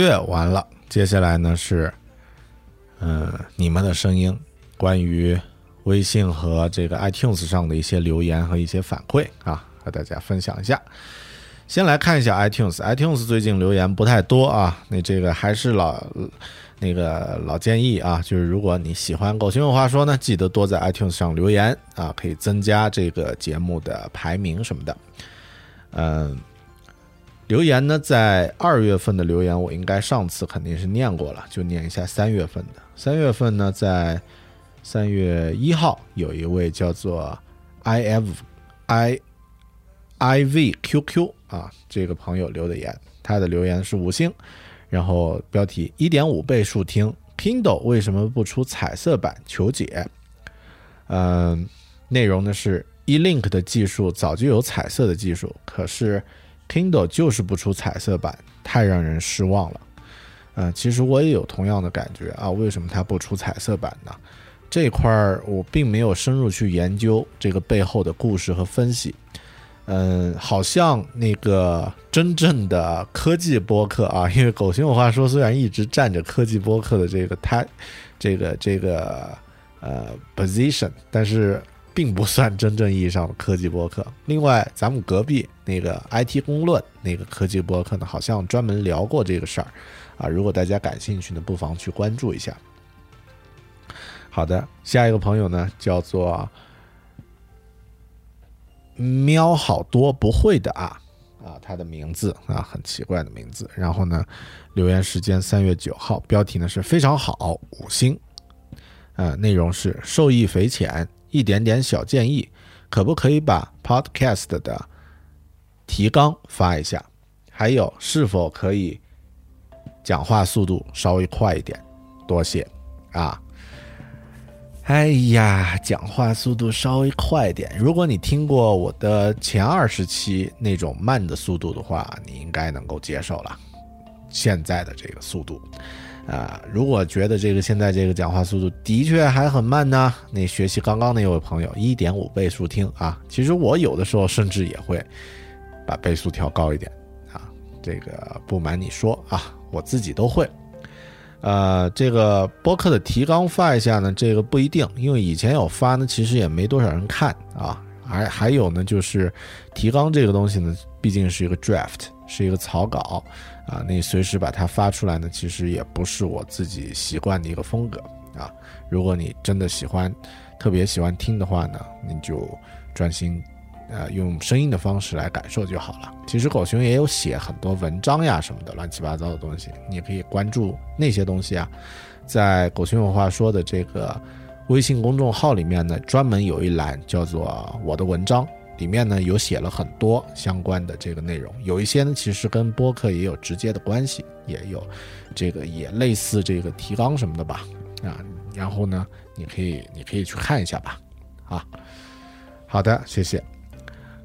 月完了，接下来呢是，嗯、你们的声音，关于微信和这个 iTunes 上的一些留言和一些反馈啊，和大家分享一下。先来看一下 iTunes，iTunes 最近留言不太多啊，那这个还是老那个老建议啊，就是如果你喜欢《狗熊有话说》呢，记得多在 iTunes 上留言啊，可以增加这个节目的排名什么的。嗯，留言呢，在二月份的留言，我应该上次肯定是念过了，就念一下三月份的。三月份呢，在三月一号有一位叫做 i f i i v q q 啊这个朋友留的言，他的留言是五星，然后标题一点五倍速听 Kindle 为什么不出彩色版？求解。嗯，内容呢是 eLink 的技术早就有彩色的技术，可是 Kindle 就是不出彩色版，太让人失望了。嗯，其实我也有同样的感觉啊，为什么它不出彩色版呢？这块儿我并没有深入去研究这个背后的故事和分析。嗯，好像那个真正的科技播客啊，因为狗熊有话说，虽然一直占着科技播客的这个它这个这个呃 position，但是并不算真正意义上的科技播客。另外，咱们隔壁那个 IT 公论那个科技播客呢，好像专门聊过这个事儿啊。如果大家感兴趣呢，不妨去关注一下。好的，下一个朋友呢叫做喵好多不会的啊啊，他的名字啊很奇怪的名字。然后呢，留言时间三月九号，标题呢是非常好，五星。呃，内容是受益匪浅，一点点小建议，可不可以把 Podcast 的提纲发一下？还有，是否可以讲话速度稍微快一点？多谢啊！哎呀，讲话速度稍微快一点。如果你听过我的前二十期那种慢的速度的话，你应该能够接受了。现在的这个速度。啊、如果觉得这个现在这个讲话速度的确还很慢呢，那学习刚刚那位朋友一点五倍速听啊，其实我有的时候甚至也会把倍速调高一点啊，这个不瞒你说啊，我自己都会。呃，这个播客的提纲发一下呢，这个不一定，因为以前有发呢，其实也没多少人看啊。还还有呢，就是提纲这个东西呢，毕竟是一个 draft，是一个草稿啊，你随时把它发出来呢，其实也不是我自己习惯的一个风格啊。如果你真的喜欢，特别喜欢听的话呢，你就专心呃用声音的方式来感受就好了。其实狗熊也有写很多文章呀什么的乱七八糟的东西，你也可以关注那些东西啊。在狗熊有话说的这个微信公众号里面呢，专门有一栏叫做“我的文章”，里面呢有写了很多相关的这个内容，有一些呢其实跟播客也有直接的关系，也有这个也类似这个提纲什么的吧，啊，然后呢你可以你可以去看一下吧，啊，好的，谢谢。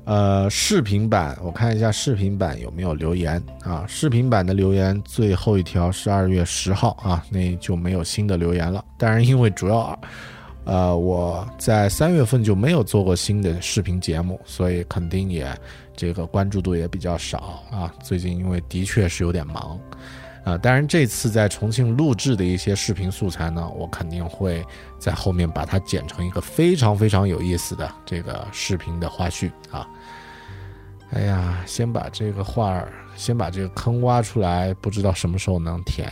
呃，视频版我看一下视频版有没有留言啊？视频版的留言最后一条是二月十号啊，那就没有新的留言了。当然，因为主要，呃，我在三月份就没有做过新的视频节目，所以肯定也这个关注度也比较少啊。最近因为的确是有点忙，啊，当然这次在重庆录制的一些视频素材呢，我肯定会在后面把它剪成一个非常非常有意思的这个视频的花絮啊。哎呀，先把这个画儿，先把这个坑挖出来，不知道什么时候能填。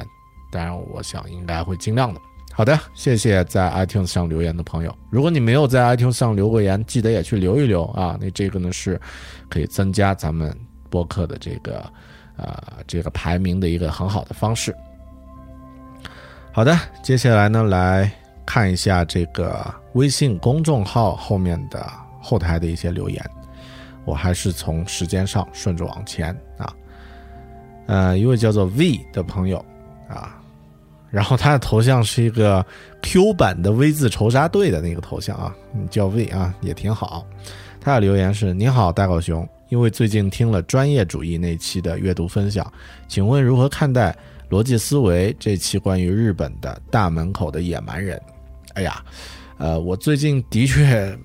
当然，我想应该会尽量的。好的，谢谢在 iTunes 上留言的朋友。如果你没有在 iTunes 上留过言，记得也去留一留啊。那这个呢是可以增加咱们播客的这个呃这个排名的一个很好的方式。好的，接下来呢来看一下这个微信公众号后面的后台的一些留言。我还是从时间上顺着往前啊，呃，一位叫做 V 的朋友啊，然后他的头像是一个 Q 版的 V 字仇杀队的那个头像啊，叫 V 啊，也挺好。他的留言是：你好，大狗熊，因为最近听了专业主义那期的阅读分享，请问如何看待逻辑思维这期关于日本的大门口的野蛮人？哎呀，呃，我最近的确。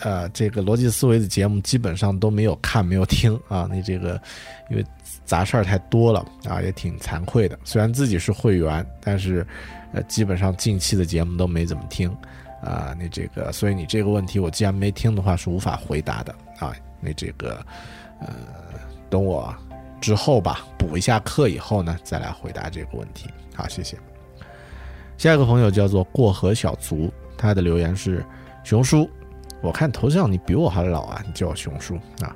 呃，这个逻辑思维的节目基本上都没有看，没有听啊。那这个，因为杂事儿太多了啊，也挺惭愧的。虽然自己是会员，但是，呃，基本上近期的节目都没怎么听啊。那这个，所以你这个问题，我既然没听的话，是无法回答的啊。那这个，呃，等我之后吧，补一下课以后呢，再来回答这个问题。好，谢谢。下一个朋友叫做过河小卒，他的留言是熊叔。我看头像你比我还老啊！你叫我熊叔啊！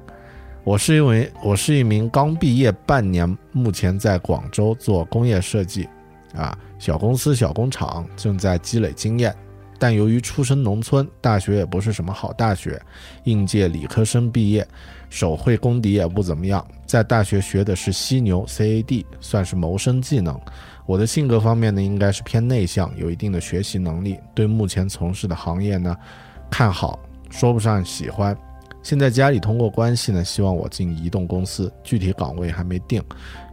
我是因为我是一名刚毕业半年，目前在广州做工业设计，啊，小公司小工厂正在积累经验，但由于出身农村，大学也不是什么好大学，应届理科生毕业，手绘功底也不怎么样，在大学学的是犀牛 CAD，算是谋生技能。我的性格方面呢，应该是偏内向，有一定的学习能力，对目前从事的行业呢，看好。说不上喜欢，现在家里通过关系呢，希望我进移动公司，具体岗位还没定，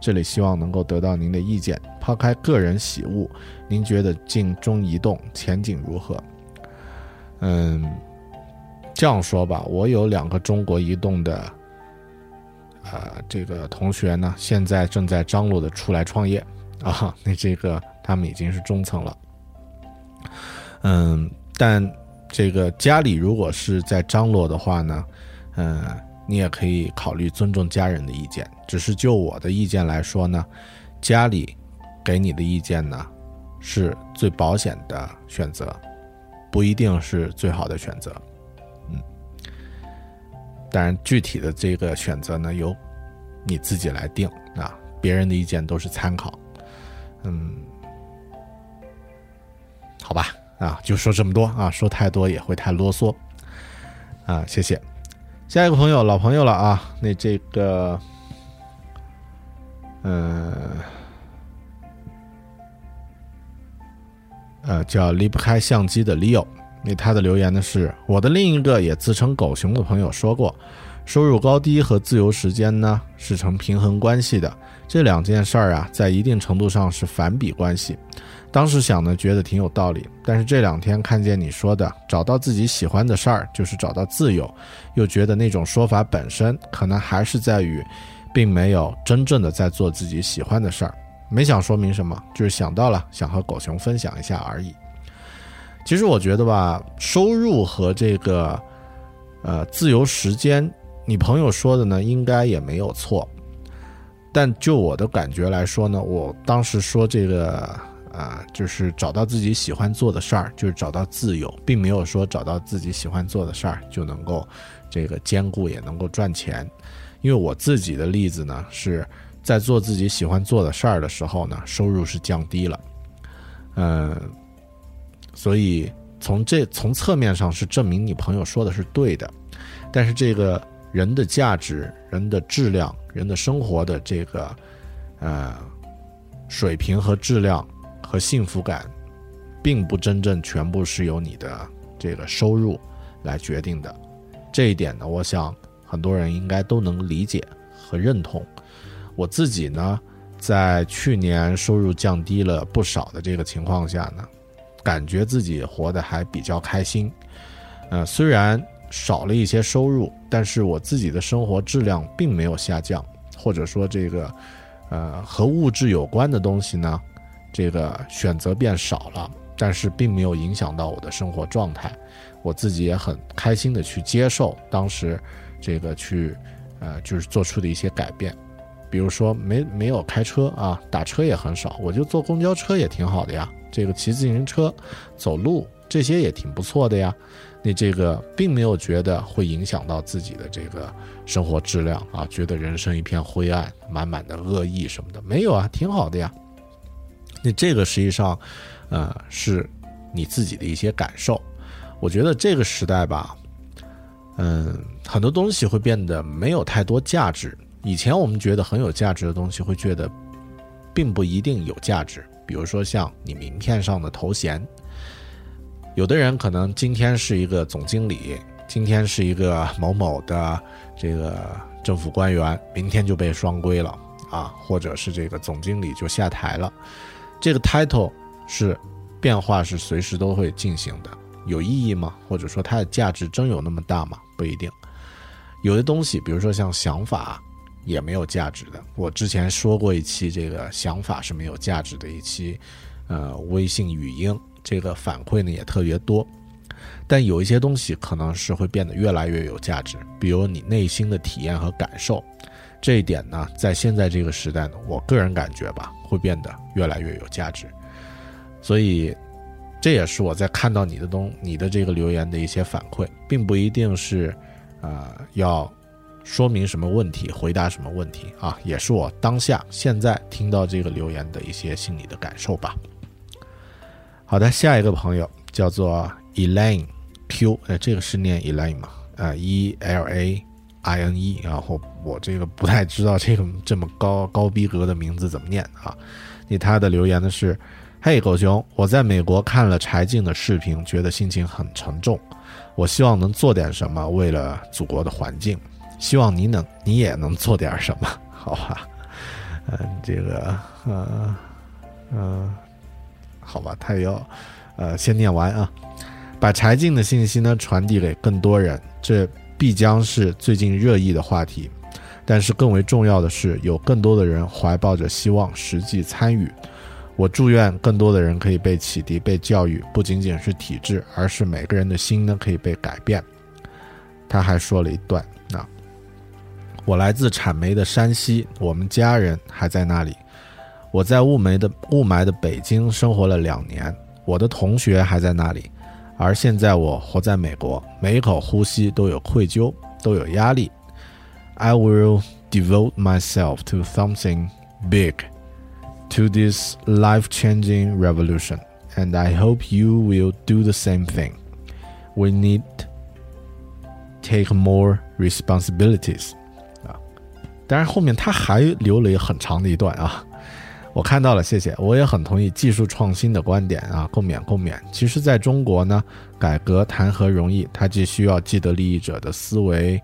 这里希望能够得到您的意见。抛开个人喜恶，您觉得进中移动前景如何？嗯，这样说吧，我有两个中国移动的，呃，这个同学呢，现在正在张罗的出来创业啊，那这个他们已经是中层了，嗯，但。这个家里如果是在张罗的话呢，嗯，你也可以考虑尊重家人的意见。只是就我的意见来说呢，家里给你的意见呢，是最保险的选择，不一定是最好的选择。嗯，当然具体的这个选择呢，由你自己来定啊，别人的意见都是参考。嗯，好吧。啊，就说这么多啊，说太多也会太啰嗦，啊，谢谢。下一个朋友，老朋友了啊，那这个，嗯，呃，叫离不开相机的 Leo，那他的留言呢是：我的另一个也自称狗熊的朋友说过，收入高低和自由时间呢是成平衡关系的，这两件事儿啊，在一定程度上是反比关系。当时想呢，觉得挺有道理，但是这两天看见你说的找到自己喜欢的事儿就是找到自由，又觉得那种说法本身可能还是在于，并没有真正的在做自己喜欢的事儿。没想说明什么，就是想到了，想和狗熊分享一下而已。其实我觉得吧，收入和这个，呃，自由时间，你朋友说的呢，应该也没有错。但就我的感觉来说呢，我当时说这个。啊，就是找到自己喜欢做的事儿，就是找到自由，并没有说找到自己喜欢做的事儿就能够这个兼顾也能够赚钱。因为我自己的例子呢，是在做自己喜欢做的事儿的时候呢，收入是降低了。嗯，所以从这从侧面上是证明你朋友说的是对的，但是这个人的价值、人的质量、人的生活的这个呃水平和质量和幸福感，并不真正全部是由你的这个收入来决定的。这一点呢，我想很多人应该都能理解和认同。我自己呢，在去年收入降低了不少的这个情况下呢，感觉自己活得还比较开心。呃，虽然少了一些收入，但是我自己的生活质量并没有下降，或者说这个，呃，和物质有关的东西呢，这个选择变少了，但是并没有影响到我的生活状态。我自己也很开心的去接受当时这个去，呃，就是做出的一些改变。比如说没没有开车啊，打车也很少，我就坐公交车也挺好的呀。这个骑自行车、走路这些也挺不错的呀。你这个并没有觉得会影响到自己的这个生活质量啊，觉得人生一片灰暗，满满的恶意什么的，没有啊，挺好的呀。那这个实际上，呃，是你自己的一些感受。我觉得这个时代吧，嗯，很多东西会变得没有太多价值。以前我们觉得很有价值的东西，会觉得并不一定有价值。比如说像你名片上的头衔，有的人可能今天是一个总经理，今天是一个某某的这个政府官员，明天就被双规了啊，或者是这个总经理就下台了。这个 title 是变化是随时都会进行的，有意义吗？或者说它的价值真有那么大吗？不一定。有的东西，比如说像想法。也没有价值的。我之前说过一期，这个想法是没有价值的一期，呃，微信语音这个反馈呢也特别多。但有一些东西可能是会变得越来越有价值，比如你内心的体验和感受。这一点呢，在现在这个时代呢，我个人感觉吧，会变得越来越有价值。所以，这也是我在看到你的东、你的这个留言的一些反馈，并不一定是，呃，要。说明什么问题？回答什么问题啊？也是我当下现在听到这个留言的一些心理的感受吧。好的，下一个朋友叫做 Elaine Q，呃，这个是念 Elaine 吗？呃，E L A I N E，然后我这个不太知道这个这么高高逼格的名字怎么念啊？那他的留言呢是：嘿，狗熊，我在美国看了柴静的视频，觉得心情很沉重。我希望能做点什么，为了祖国的环境。希望你能，你也能做点什么，好吧？嗯，这个，呃，嗯，好吧，他要，呃，先念完啊，把柴静的信息呢传递给更多人，这必将是最近热议的话题。但是更为重要的是，有更多的人怀抱着希望实际参与。我祝愿更多的人可以被启迪、被教育，不仅仅是体制，而是每个人的心呢可以被改变。他还说了一段。啊我来自产煤的山西，我们家人还在那里。我在雾霾的雾霾的北京生活了两年，我的同学还在那里。而现在我活在美国，每一口呼吸都有愧疚，都有压力。I will devote myself to something big, to this life-changing revolution, and I hope you will do the same thing. We need take more responsibilities. 但是后面他还留了一个很长的一段啊， 我看到了，谢谢，我也很同意技术创新的观点啊，共勉共勉。其实，在中国呢，改革谈何容易？它既需要既得利益者的思维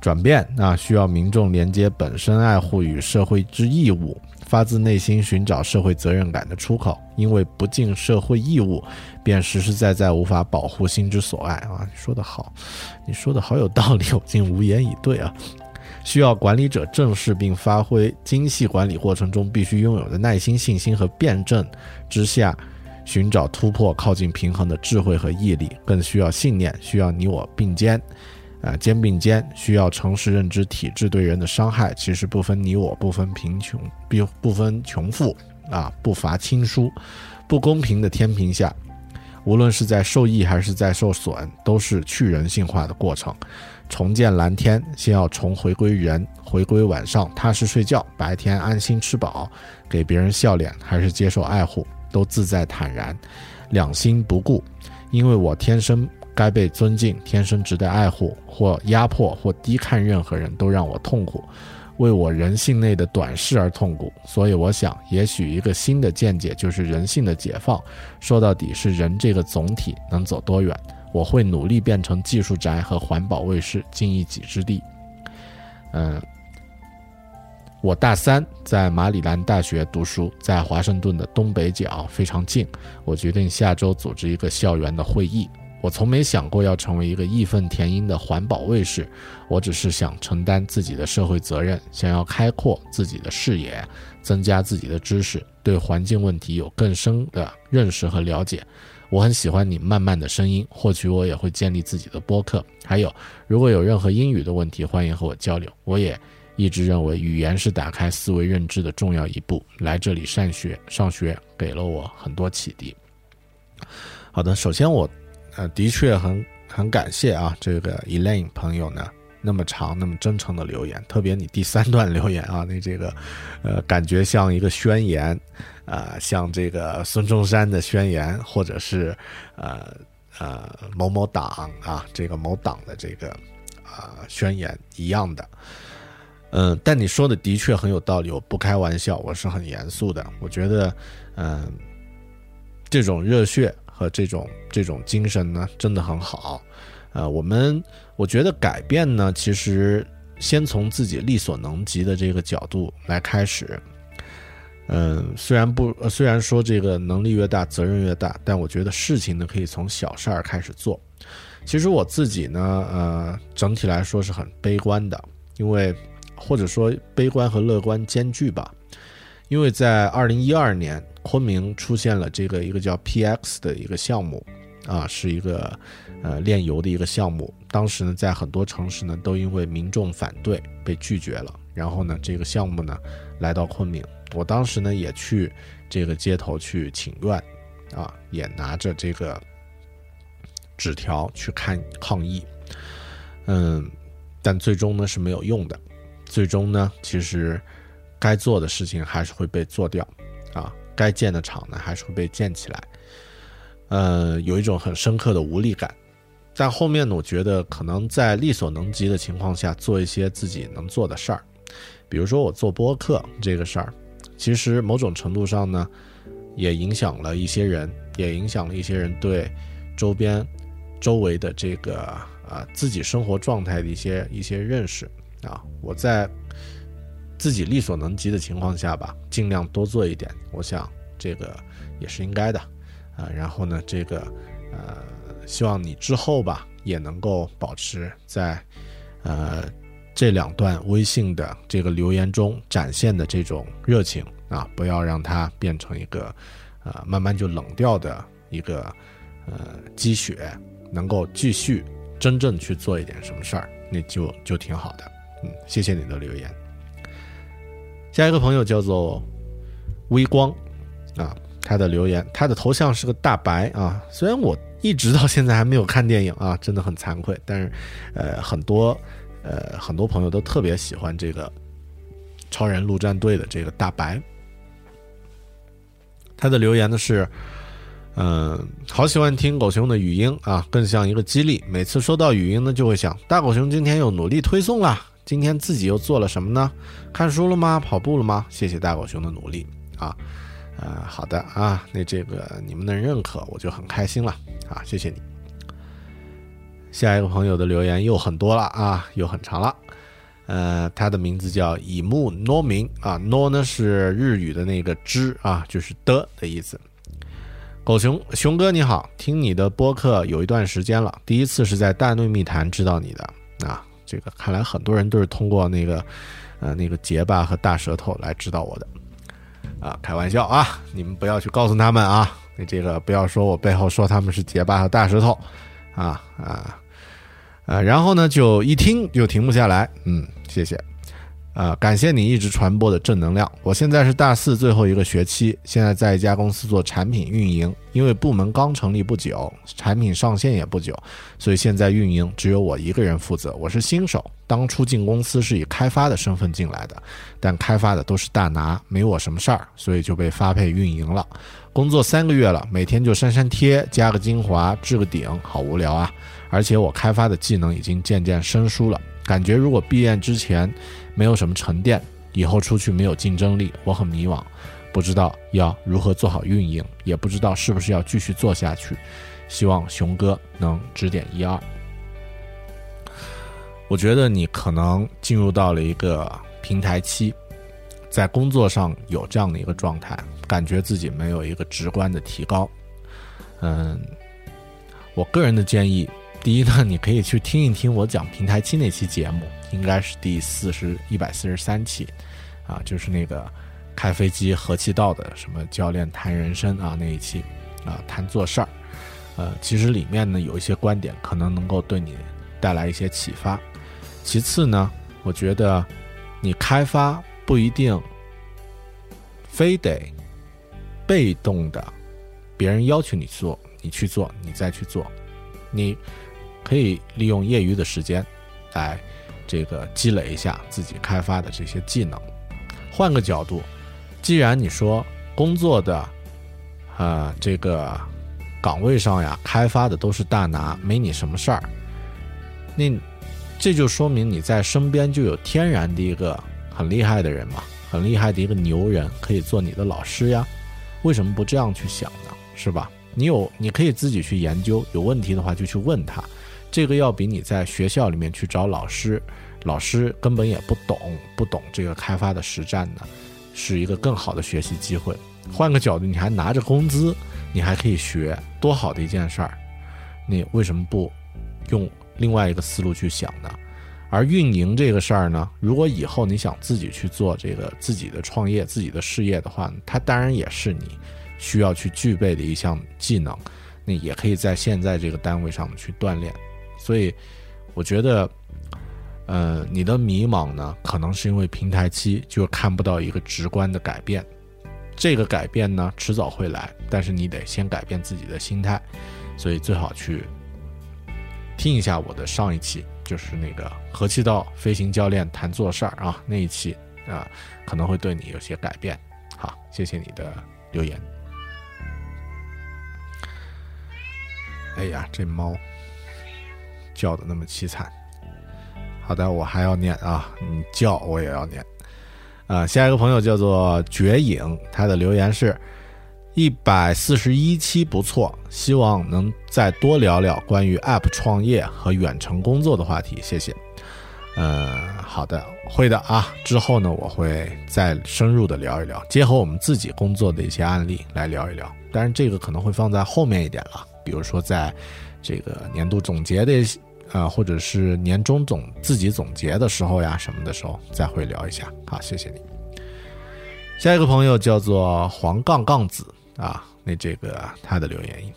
转变啊，需要民众连接本身爱护与社会之义务，发自内心寻找社会责任感的出口。因为不尽社会义务，便实实在在无法保护心之所爱啊！你说的好，你说的好有道理，我竟无言以对啊。需要管理者正视并发挥精细管理过程中必须拥有的耐心、信心和辩证之下，寻找突破、靠近平衡的智慧和毅力。更需要信念，需要你我并肩，啊，肩并肩。需要诚实认知，体制对人的伤害其实不分你我，不分贫穷，不不分穷富，啊，不乏亲疏。不公平的天平下，无论是在受益还是在受损，都是去人性化的过程。重见蓝天，先要重回归人，回归晚上踏实睡觉，白天安心吃饱，给别人笑脸，还是接受爱护，都自在坦然，两心不顾。因为我天生该被尊敬，天生值得爱护，或压迫或低看任何人都让我痛苦，为我人性内的短视而痛苦。所以我想，也许一个新的见解就是人性的解放。说到底是人这个总体能走多远。我会努力变成技术宅和环保卫士，尽一己之力。嗯，我大三在马里兰大学读书，在华盛顿的东北角，非常近。我决定下周组织一个校园的会议。我从没想过要成为一个义愤填膺的环保卫士，我只是想承担自己的社会责任，想要开阔自己的视野，增加自己的知识，对环境问题有更深的认识和了解。我很喜欢你慢慢的声音，或许我也会建立自己的播客。还有，如果有任何英语的问题，欢迎和我交流。我也一直认为语言是打开思维认知的重要一步。来这里上学，上学给了我很多启迪。好的，首先我。呃，的确很很感谢啊，这个 Elaine 朋友呢，那么长那么真诚的留言，特别你第三段留言啊，那这个，呃，感觉像一个宣言，啊，像这个孙中山的宣言，或者是呃呃某某党啊，这个某党的这个啊宣言一样的，嗯，但你说的的确很有道理，我不开玩笑，我是很严肃的，我觉得，嗯，这种热血。和这种这种精神呢，真的很好，呃，我们我觉得改变呢，其实先从自己力所能及的这个角度来开始，嗯，虽然不虽然说这个能力越大责任越大，但我觉得事情呢可以从小事儿开始做。其实我自己呢，呃，整体来说是很悲观的，因为或者说悲观和乐观兼具吧，因为在二零一二年。昆明出现了这个一个叫 PX 的一个项目，啊，是一个呃炼油的一个项目。当时呢，在很多城市呢，都因为民众反对被拒绝了。然后呢，这个项目呢，来到昆明，我当时呢也去这个街头去请愿，啊，也拿着这个纸条去看抗议，嗯，但最终呢是没有用的。最终呢，其实该做的事情还是会被做掉，啊。该建的厂呢，还是会被建起来，呃，有一种很深刻的无力感。但后面呢，我觉得可能在力所能及的情况下，做一些自己能做的事儿，比如说我做播客这个事儿，其实某种程度上呢，也影响了一些人，也影响了一些人对周边、周围的这个啊自己生活状态的一些一些认识啊。我在。自己力所能及的情况下吧，尽量多做一点，我想这个也是应该的，啊，然后呢，这个呃，希望你之后吧也能够保持在呃这两段微信的这个留言中展现的这种热情啊，不要让它变成一个呃慢慢就冷掉的一个呃积雪，能够继续真正去做一点什么事儿，那就就挺好的，嗯，谢谢你的留言。下一个朋友叫做微光，啊，他的留言，他的头像是个大白啊。虽然我一直到现在还没有看电影啊，真的很惭愧。但是，呃，很多呃很多朋友都特别喜欢这个超人陆战队的这个大白。他的留言呢是，嗯，好喜欢听狗熊的语音啊，更像一个激励。每次收到语音呢，就会想，大狗熊今天又努力推送了。今天自己又做了什么呢？看书了吗？跑步了吗？谢谢大狗熊的努力啊！呃，好的啊，那这个你们的认可我就很开心了啊，谢谢你。下一个朋友的留言又很多了啊，又很长了。呃，他的名字叫以木诺明啊，诺呢是日语的那个之啊，就是的的意思。狗熊熊哥你好，听你的播客有一段时间了，第一次是在大内密谈知道你的啊。这个看来很多人都是通过那个，呃，那个结巴和大舌头来知道我的，啊，开玩笑啊，你们不要去告诉他们啊，你这个不要说我背后说他们是结巴和大石头，啊啊，啊，然后呢就一听就停不下来，嗯，谢谢。呃，感谢你一直传播的正能量。我现在是大四最后一个学期，现在在一家公司做产品运营，因为部门刚成立不久，产品上线也不久，所以现在运营只有我一个人负责。我是新手，当初进公司是以开发的身份进来的，但开发的都是大拿，没我什么事儿，所以就被发配运营了。工作三个月了，每天就删删贴，加个精华，置个顶，好无聊啊！而且我开发的技能已经渐渐生疏了，感觉如果毕业之前。没有什么沉淀，以后出去没有竞争力，我很迷茫，不知道要如何做好运营，也不知道是不是要继续做下去。希望熊哥能指点一二。我觉得你可能进入到了一个平台期，在工作上有这样的一个状态，感觉自己没有一个直观的提高。嗯，我个人的建议，第一呢，你可以去听一听我讲平台期那期节目。应该是第四十一百四十三期，啊，就是那个开飞机和气道的什么教练谈人生啊那一期，啊谈做事儿，呃，其实里面呢有一些观点可能能够对你带来一些启发。其次呢，我觉得你开发不一定非得被动的，别人要求你做，你去做，你再去做，你可以利用业余的时间来。这个积累一下自己开发的这些技能。换个角度，既然你说工作的，呃，这个岗位上呀，开发的都是大拿，没你什么事儿，那这就说明你在身边就有天然的一个很厉害的人嘛，很厉害的一个牛人，可以做你的老师呀。为什么不这样去想呢？是吧？你有，你可以自己去研究，有问题的话就去问他。这个要比你在学校里面去找老师，老师根本也不懂，不懂这个开发的实战呢，是一个更好的学习机会。换个角度，你还拿着工资，你还可以学，多好的一件事儿！你为什么不用另外一个思路去想呢？而运营这个事儿呢，如果以后你想自己去做这个自己的创业、自己的事业的话，它当然也是你需要去具备的一项技能。那也可以在现在这个单位上去锻炼。所以，我觉得，呃，你的迷茫呢，可能是因为平台期就看不到一个直观的改变。这个改变呢，迟早会来，但是你得先改变自己的心态。所以最好去听一下我的上一期，就是那个和气道飞行教练谈做事儿啊那一期啊，可能会对你有些改变。好，谢谢你的留言。哎呀，这猫。叫的那么凄惨，好的，我还要念啊，你叫我也要念，啊，下一个朋友叫做绝影，他的留言是一百四十一期不错，希望能再多聊聊关于 App 创业和远程工作的话题，谢谢。嗯，好的，会的啊，之后呢，我会再深入的聊一聊，结合我们自己工作的一些案例来聊一聊，但是这个可能会放在后面一点了，比如说在这个年度总结的。啊，或者是年终总自己总结的时候呀，什么的时候再会聊一下。好，谢谢你。下一个朋友叫做黄杠杠子啊，那这个他的留言，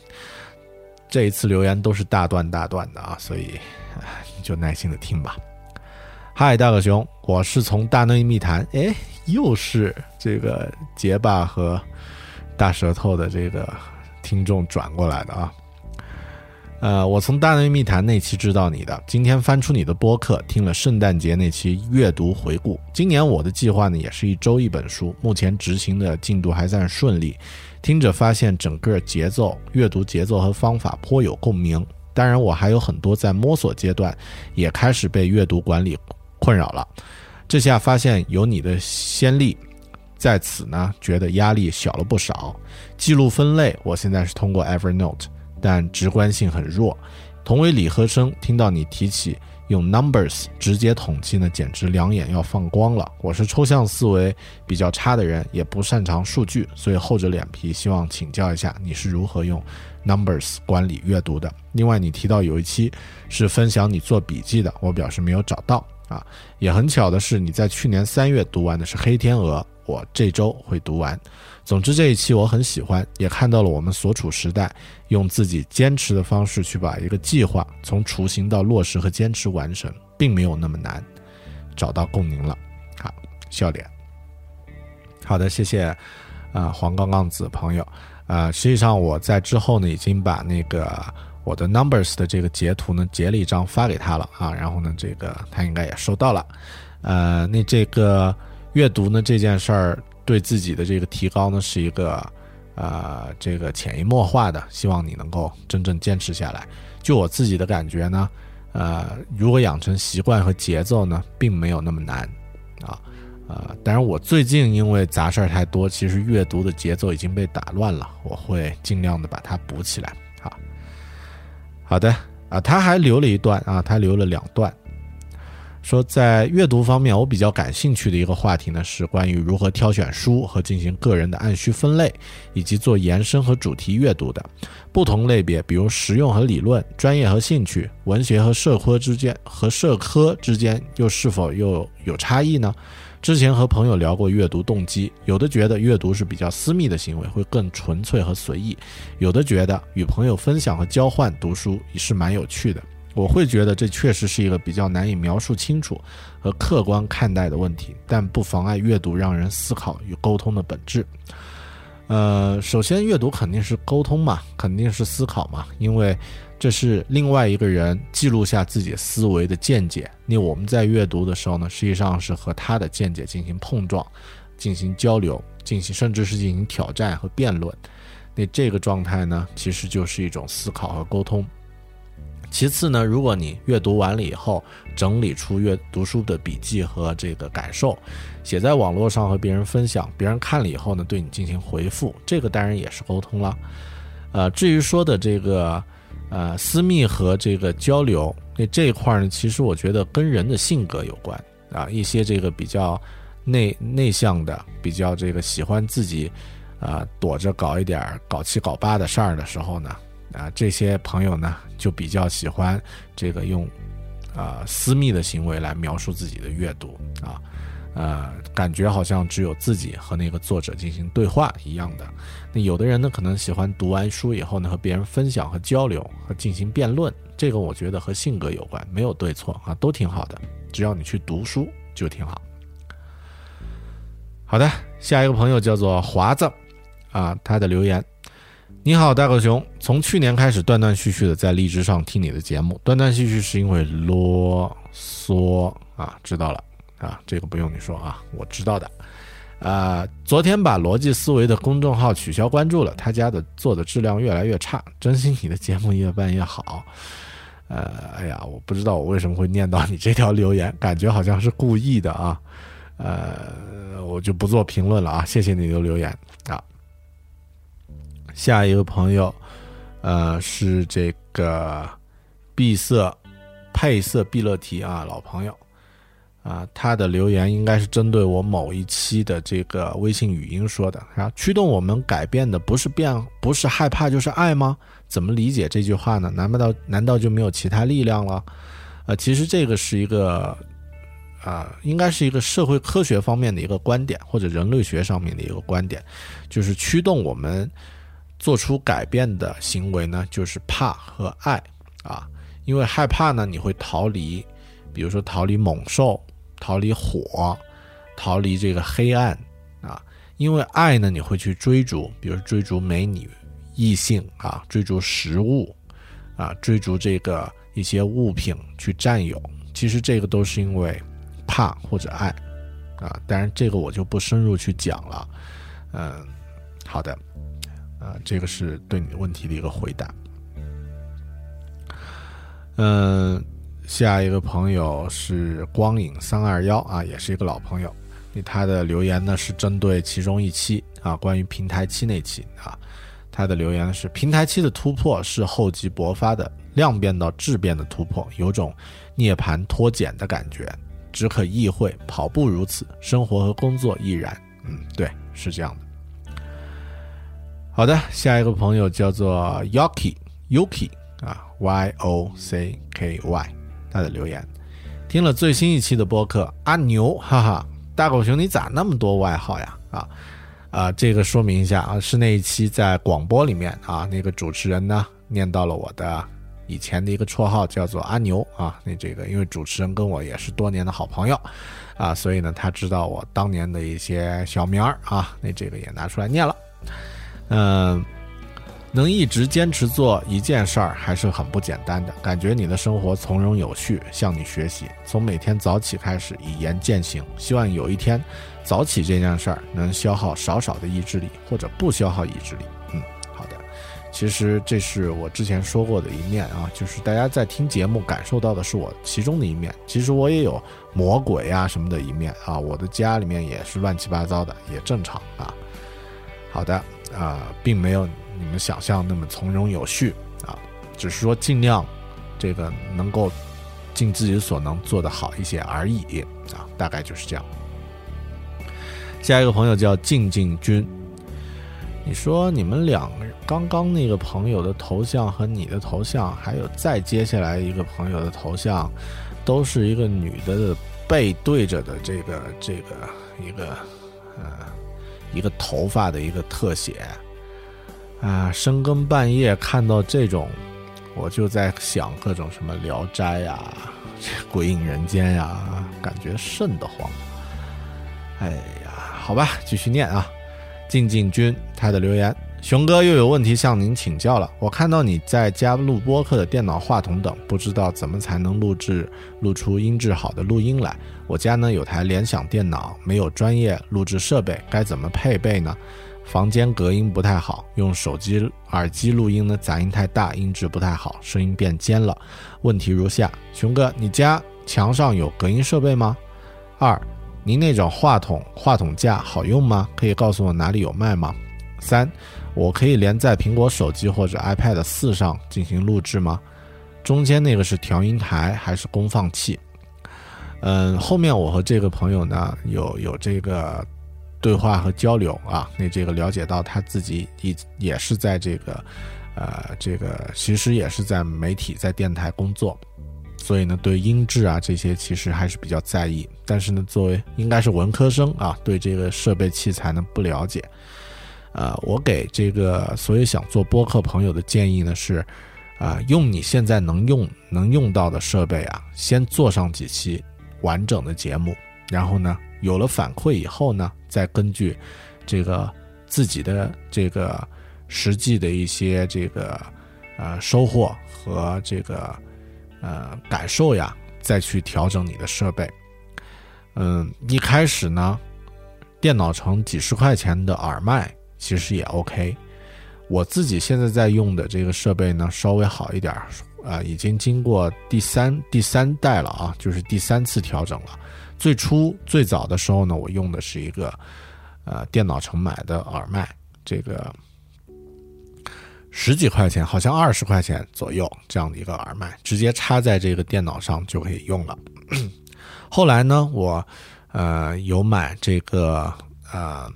这一次留言都是大段大段的啊，所以你就耐心的听吧。嗨，大狗熊，我是从大内密谈，哎，又是这个结巴和大舌头的这个听众转过来的啊。呃，我从大内密谈那期知道你的，今天翻出你的播客，听了圣诞节那期阅读回顾。今年我的计划呢，也是一周一本书，目前执行的进度还算顺利。听着发现整个节奏、阅读节奏和方法颇有共鸣。当然，我还有很多在摸索阶段，也开始被阅读管理困扰了。这下发现有你的先例，在此呢，觉得压力小了不少。记录分类，我现在是通过 Evernote。但直观性很弱。同为理科生，听到你提起用 numbers 直接统计呢，简直两眼要放光了。我是抽象思维比较差的人，也不擅长数据，所以厚着脸皮希望请教一下你是如何用 numbers 管理阅读的。另外，你提到有一期是分享你做笔记的，我表示没有找到啊。也很巧的是，你在去年三月读完的是《黑天鹅》，我这周会读完。总之这一期我很喜欢，也看到了我们所处时代用自己坚持的方式去把一个计划从雏形到落实和坚持完成，并没有那么难，找到共鸣了。好，笑点。好的，谢谢啊、黄杠杠子朋友。啊，实际上我在之后呢，已经把那个我的 numbers 的这个截图呢截了一张发给他了啊，然后呢，这个他应该也收到了。呃，那这个阅读呢这件事儿对自己的这个提高呢是一个呃这个潜移默化的，希望你能够真正坚持下来。就我自己的感觉呢，呃，如果养成习惯和节奏呢，并没有那么难啊。呃，当然，我最近因为杂事儿太多，其实阅读的节奏已经被打乱了，我会尽量的把它补起来。好，好的啊，他还留了一段啊，他留了两段，说在阅读方面，我比较感兴趣的一个话题呢，是关于如何挑选书和进行个人的按需分类，以及做延伸和主题阅读的不同类别，比如实用和理论、专业和兴趣、文学和社科之间和社科之间又是否又有差异呢？之前和朋友聊过阅读动机，有的觉得阅读是比较私密的行为，会更纯粹和随意；有的觉得与朋友分享和交换读书也是蛮有趣的。我会觉得这确实是一个比较难以描述清楚和客观看待的问题，但不妨碍阅读让人思考与沟通的本质。呃，首先阅读肯定是沟通嘛，肯定是思考嘛，因为这是另外一个人记录下自己思维的见解。那我们在阅读的时候呢，实际上是和他的见解进行碰撞、进行交流、进行甚至是进行挑战和辩论。那这个状态呢，其实就是一种思考和沟通。其次呢，如果你阅读完了以后，整理出阅读书的笔记和这个感受，写在网络上和别人分享，别人看了以后呢，对你进行回复，这个当然也是沟通了。呃，至于说的这个呃私密和这个交流，那这一块呢，其实我觉得跟人的性格有关啊，一些这个比较内内向的，比较这个喜欢自己啊躲着搞一点搞七搞八的事儿的时候呢。啊，这些朋友呢，就比较喜欢这个用啊、私密的行为来描述自己的阅读啊，呃，感觉好像只有自己和那个作者进行对话一样的。那有的人呢，可能喜欢读完书以后呢，和别人分享和交流和进行辩论，这个我觉得和性格有关，没有对错啊，都挺好的，只要你去读书就挺好。好的，下一个朋友叫做华子啊，他的留言。你好，大狗熊。从去年开始，断断续续的在荔枝上听你的节目。断断续续是因为啰嗦啊，知道了啊，这个不用你说啊，我知道的。啊，昨天把逻辑思维的公众号取消关注了，他家的做的质量越来越差。珍惜你的节目越办越好。呃，哎呀，我不知道我为什么会念到你这条留言，感觉好像是故意的啊。呃，我就不做评论了啊，谢谢你的留言。下一个朋友，呃，是这个闭塞配色毕乐提啊，老朋友啊，他的留言应该是针对我某一期的这个微信语音说的。然后驱动我们改变的不是变，不是害怕就是爱吗？怎么理解这句话呢？难不道难道就没有其他力量了？呃，其实这个是一个。啊，应该是一个社会科学方面的一个观点，或者人类学上面的一个观点，就是驱动我们做出改变的行为呢，就是怕和爱啊。因为害怕呢，你会逃离，比如说逃离猛兽，逃离火，逃离这个黑暗啊。因为爱呢，你会去追逐，比如追逐美女、异性啊，追逐食物啊，追逐这个一些物品去占有。其实这个都是因为。怕或者爱，啊，当然这个我就不深入去讲了，嗯，好的，啊，这个是对你的问题的一个回答，嗯，下一个朋友是光影三二幺啊，也是一个老朋友，他的留言呢是针对其中一期啊，关于平台期那期啊，他的留言是平台期的突破是厚积薄发的量变到质变的突破，有种涅槃脱茧的感觉。只可意会，跑步如此，生活和工作亦然。嗯，对，是这样的。好的，下一个朋友叫做 Yoki Yoki 啊，Y O C K Y，他的留言，听了最新一期的播客，阿牛，哈哈，大狗熊你咋那么多外号呀？啊啊，这个说明一下啊，是那一期在广播里面啊，那个主持人呢念到了我的以前的一个绰号叫做阿牛啊。那这个因为主持人跟我也是多年的好朋友啊，所以呢他知道我当年的一些小名儿啊，那这个也拿出来念了。嗯，能一直坚持做一件事儿还是很不简单的。感觉你的生活从容有序，向你学习，从每天早起开始，以言践行。希望有一天，早起这件事儿能消耗少少的意志力，或者不消耗意志力。嗯，好的。其实这是我之前说过的一面啊，就是大家在听节目感受到的是我其中的一面。其实我也有魔鬼啊什么的一面啊，我的家里面也是乱七八糟的，也正常啊。好的，啊、并没有你们想象那么从容有序啊，只是说尽量这个能够尽自己所能做得好一些而已啊，大概就是这样。下一个朋友叫静静君，你说你们两个刚刚那个朋友的头像和你的头像，还有再接下来一个朋友的头像，都是一个女的的背对着的这个这个一个呃一个头发的一个特写啊，深更半夜看到这种，我就在想各种什么《聊斋》呀、《鬼影人间》呀，感觉瘆得慌。哎呀，好吧，继续念啊。静静君他的留言：熊哥又有问题向您请教了。我看到你在家录播客的电脑、话筒等，不知道怎么才能录制录出音质好的录音来。我家呢有台联想电脑，没有专业录制设备，该怎么配备呢？房间隔音不太好，用手机耳机录音呢，杂音太大，音质不太好，声音变尖了。问题如下：熊哥，你家墙上有隔音设备吗？二，您那种话筒话筒架好用吗？可以告诉我哪里有卖吗？三，我可以连在苹果手机或者 iPad 四上进行录制吗？中间那个是调音台还是功放器？嗯，后面我和这个朋友呢有有这个对话和交流啊，那这个了解到他自己也也是在这个呃这个其实也是在媒体在电台工作，所以呢对音质啊这些其实还是比较在意，但是呢作为应该是文科生啊，对这个设备器材呢不了解。呃，我给这个所有想做播客朋友的建议呢是，啊、用你现在能用能用到的设备啊，先做上几期完整的节目，然后呢，有了反馈以后呢，再根据这个自己的这个实际的一些这个呃收获和这个呃感受呀，再去调整你的设备。嗯，一开始呢，电脑城几十块钱的耳麦其实也 OK。我自己现在在用的这个设备呢，稍微好一点儿，呃，已经经过第三第三代了啊，就是第三次调整了。最初最早的时候呢，我用的是一个呃电脑城买的耳麦，这个十几块钱，好像二十块钱左右这样的一个耳麦，直接插在这个电脑上就可以用了。后来呢，我呃有买这个呃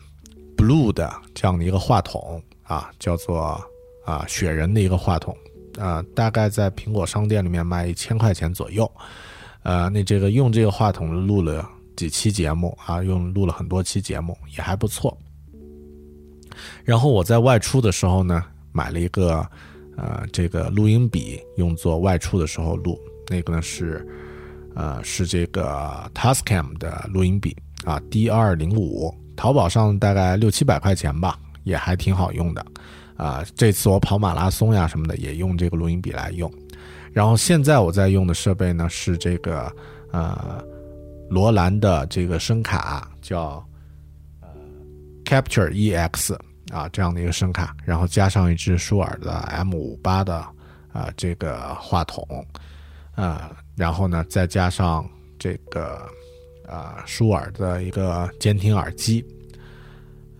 Blue 的这样的一个话筒啊，叫做啊雪人的一个话筒，啊大概在苹果商店里面卖一千块钱左右。呃，那这个用这个话筒录了几期节目啊，用录了很多期节目，也还不错。然后我在外出的时候呢，买了一个呃这个录音笔，用作外出的时候录。那个呢是呃是这个 Tascam 的录音笔啊，D 二零五，淘宝上大概六七百块钱吧，也还挺好用的。啊，这次我跑马拉松呀什么的，也用这个录音笔来用。然后现在我在用的设备呢是这个呃罗兰的这个声卡，叫呃 Capture EX 啊这样的一个声卡，然后加上一支舒尔的 M 五八的啊这个话筒，啊然后呢再加上这个啊舒尔的一个监听耳机，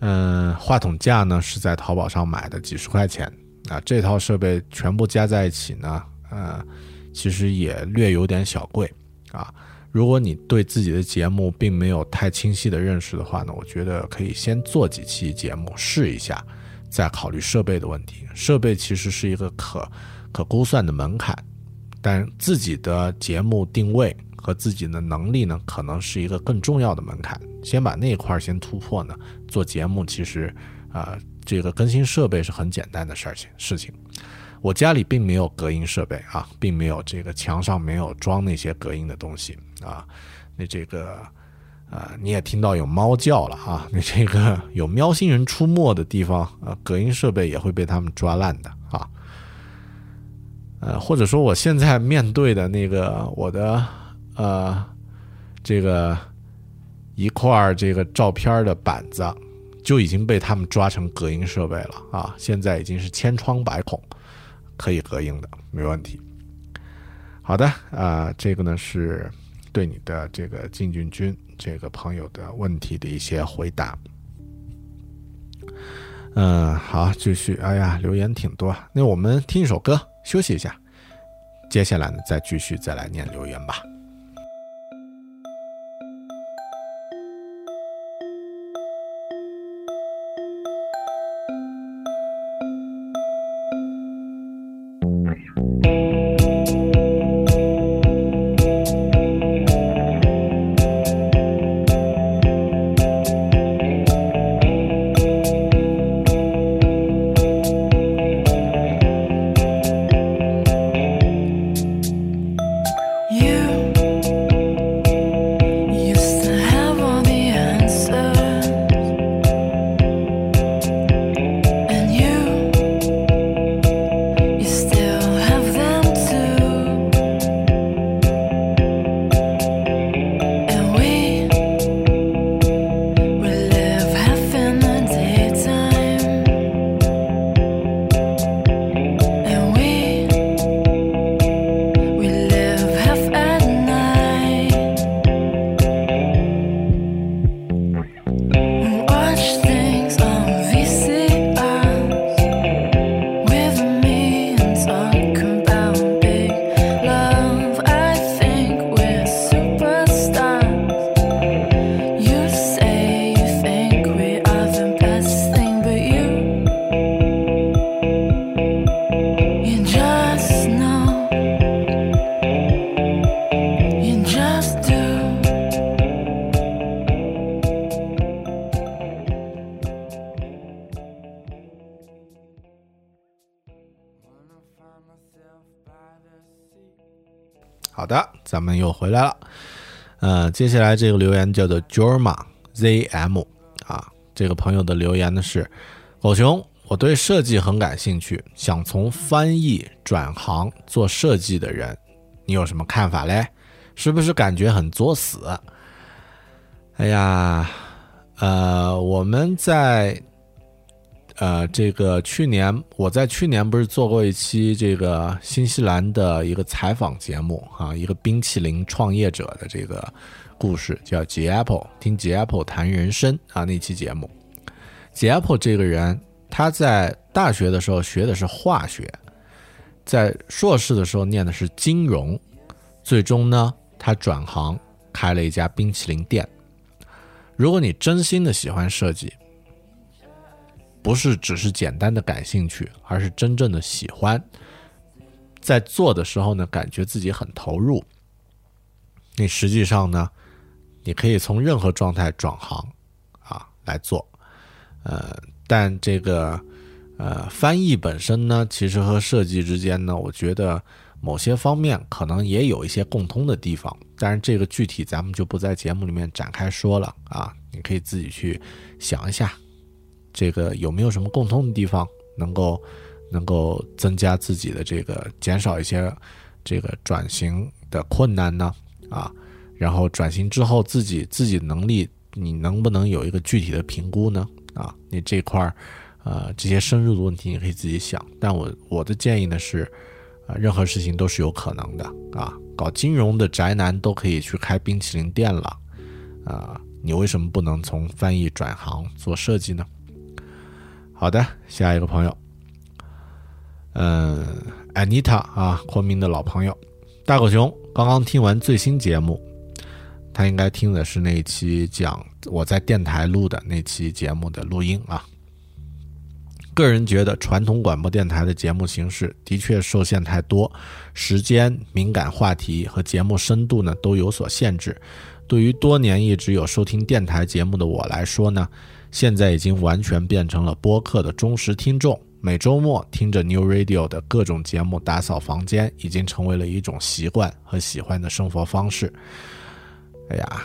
嗯，话筒架呢是在淘宝上买的，几十块钱啊，这套设备全部加在一起呢。呃，其实也略有点小贵啊。如果你对自己的节目并没有太清晰的认识的话呢，我觉得可以先做几期节目试一下，再考虑设备的问题。设备其实是一个可可估算的门槛，但自己的节目定位和自己的能力呢，可能是一个更重要的门槛。先把那一块先突破呢，做节目其实啊、这个更新设备是很简单的事情事情。我家里并没有隔音设备啊，并没有这个墙上没有装那些隔音的东西啊。那这个啊，你也听到有猫叫了啊，那这个有喵星人出没的地方啊，隔音设备也会被他们抓烂的啊。呃，或者说我现在面对的那个我的呃这个一块这个照片的板子，就已经被他们抓成隔音设备了啊！现在已经是千疮百孔，可以隔音的，没问题。好的啊、这个呢是对你的这个进军军这个朋友的问题的一些回答。嗯，好，继续。哎呀，留言挺多，那我们听一首歌休息一下，接下来呢再继续再来念留言吧。接下来这个留言叫做 Jorma ZM 啊，这个朋友的留言呢是：狗熊，我对设计很感兴趣，想从翻译转行做设计的人，你有什么看法嘞？是不是感觉很作死？哎呀，呃，我们在呃这个去年，我在去年不是做过一期这个新西兰的一个采访节目啊，一个冰淇淋创业者的这个故事，叫杰 Apple，听杰 Apple 谈人生啊那期节目。杰 Apple 这个人，他在大学的时候学的是化学，在硕士的时候念的是金融，最终呢，他转行开了一家冰淇淋店。如果你真心的喜欢设计，不是只是简单的感兴趣，而是真正的喜欢，在做的时候呢，感觉自己很投入。你实际上呢，你可以从任何状态转行啊来做，呃，但这个呃翻译本身呢，其实和设计之间呢，我觉得某些方面可能也有一些共通的地方，但是这个具体咱们就不在节目里面展开说了啊，你可以自己去想一下。这个有没有什么共通的地方，能够能够增加自己的这个减少一些这个转型的困难呢？啊，然后转型之后自己自己能力，你能不能有一个具体的评估呢？啊，你这块儿呃这些深入的问题你可以自己想，但我我的建议呢是，啊、任何事情都是有可能的啊，搞金融的宅男都可以去开冰淇淋店了，啊，你为什么不能从翻译转行做设计呢？好的，下一个朋友，嗯，Anita 啊，昆明的老朋友，大狗熊刚刚听完最新节目，他应该听的是那一期讲我在电台录的那期节目的录音啊。个人觉得传统广播电台的节目形式的确受限太多，时间、敏感话题和节目深度呢都有所限制。对于多年一直有收听电台节目的我来说呢，现在已经完全变成了播客的忠实听众，每周末听着 New Radio 的各种节目打扫房间，已经成为了一种习惯和喜欢的生活方式。哎呀，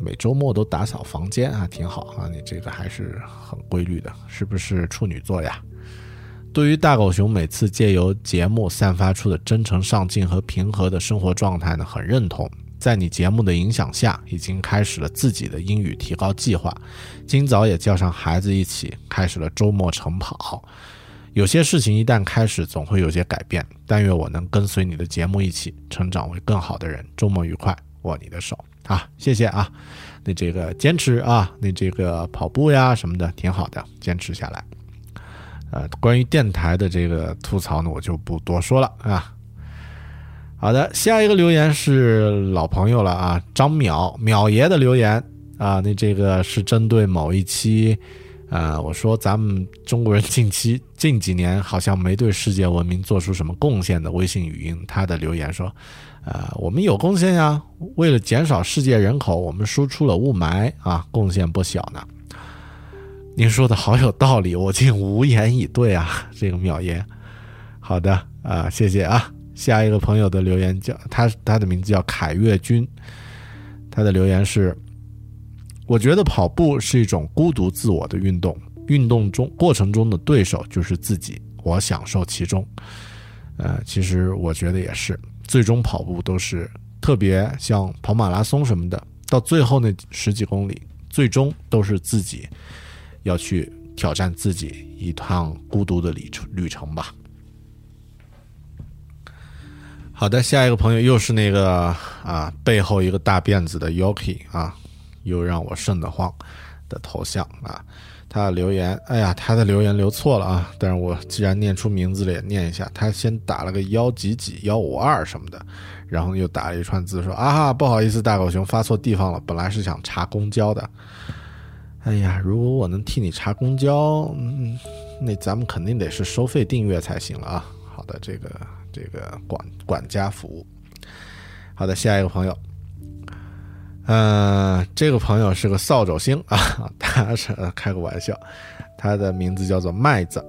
每周末都打扫房间啊，挺好啊！你这个还是很规律的，是不是处女座呀？对于大狗熊每次借由节目散发出的真诚、上进和平和的生活状态呢，很认同。在你节目的影响下，已经开始了自己的英语提高计划。今早也叫上孩子一起开始了周末晨跑。有些事情一旦开始，总会有些改变。但愿我能跟随你的节目一起成长为更好的人。周末愉快，握你的手啊！谢谢啊！那这个坚持啊，那这个跑步呀什么的挺好的，坚持下来。呃，关于电台的这个吐槽呢，我就不多说了啊。好的，下一个留言是老朋友了啊，张淼淼爷的留言啊，那这个是针对某一期，呃，我说咱们中国人近期近几年好像没对世界文明做出什么贡献的微信语音，他的留言说，呃，我们有贡献呀，为了减少世界人口，我们输出了雾霾啊，贡献不小呢。您说的好有道理，我竟无言以对啊，这个妙言，好的啊，谢谢啊。下一个朋友的留言叫他，他的名字叫凯越军，他的留言是：我觉得跑步是一种孤独自我的运动，运动中过程中的对手就是自己，我享受其中。呃，其实我觉得也是，最终跑步都是特别像跑马拉松什么的，到最后那十几公里，最终都是自己要去挑战自己一趟孤独的旅程旅程吧。好的，下一个朋友又是那个啊，背后一个大辫子的 Yoki 啊，又让我瘆得慌的头像啊。他的留言，哎呀，他的留言留错了啊。但是我既然念出名字了，也念一下。他先打了个幺几几幺五二什么的，然后又打了一串字说啊，不好意思，大狗熊发错地方了，本来是想查公交的。哎呀，如果我能替你查公交，嗯，那咱们肯定得是收费订阅才行了啊。好的，这个。这个管管家服务，好的，下一个朋友，嗯，这个朋友是个扫帚星啊，他是开个玩笑，他的名字叫做麦子，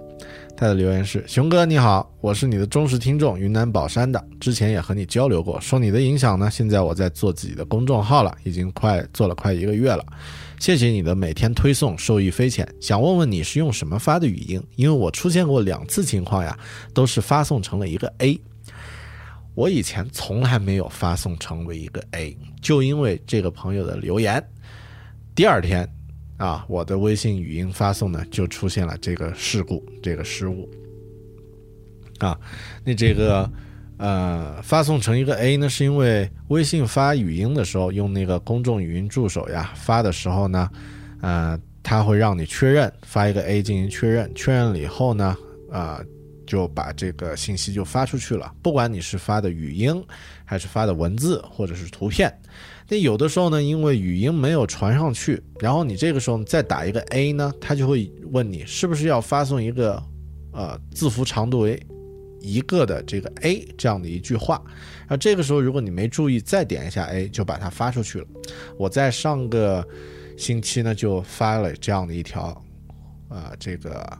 他的留言是：熊哥你好，我是你的忠实听众，云南保山的，之前也和你交流过，受你的影响呢，现在我在做自己的公众号了，已经快做了快一个月了。谢谢你的每天推送，受益匪浅。想问问你是用什么发的语音？因为我出现过两次情况呀，都是发送成了一个 A。我以前从来没有发送成为一个 A，就因为这个朋友的留言。第二天，啊，我的微信语音发送呢就出现了这个事故，这个失误。啊，那这个。呃，发送成一个 A 呢，是因为微信发语音的时候用那个公众语音助手呀，发的时候呢，呃，它会让你确认发一个 A 进行确认，确认了以后呢，啊，就把这个信息就发出去了。不管你是发的语音，还是发的文字或者是图片，那有的时候呢，因为语音没有传上去，然后你这个时候再打一个 A 呢，它就会问你是不是要发送一个呃字符长度为。一个的这个 A 这样的一句话，那这个时候如果你没注意，再点一下 A 就把它发出去了。我在上个星期呢就发了这样的一条，呃，这个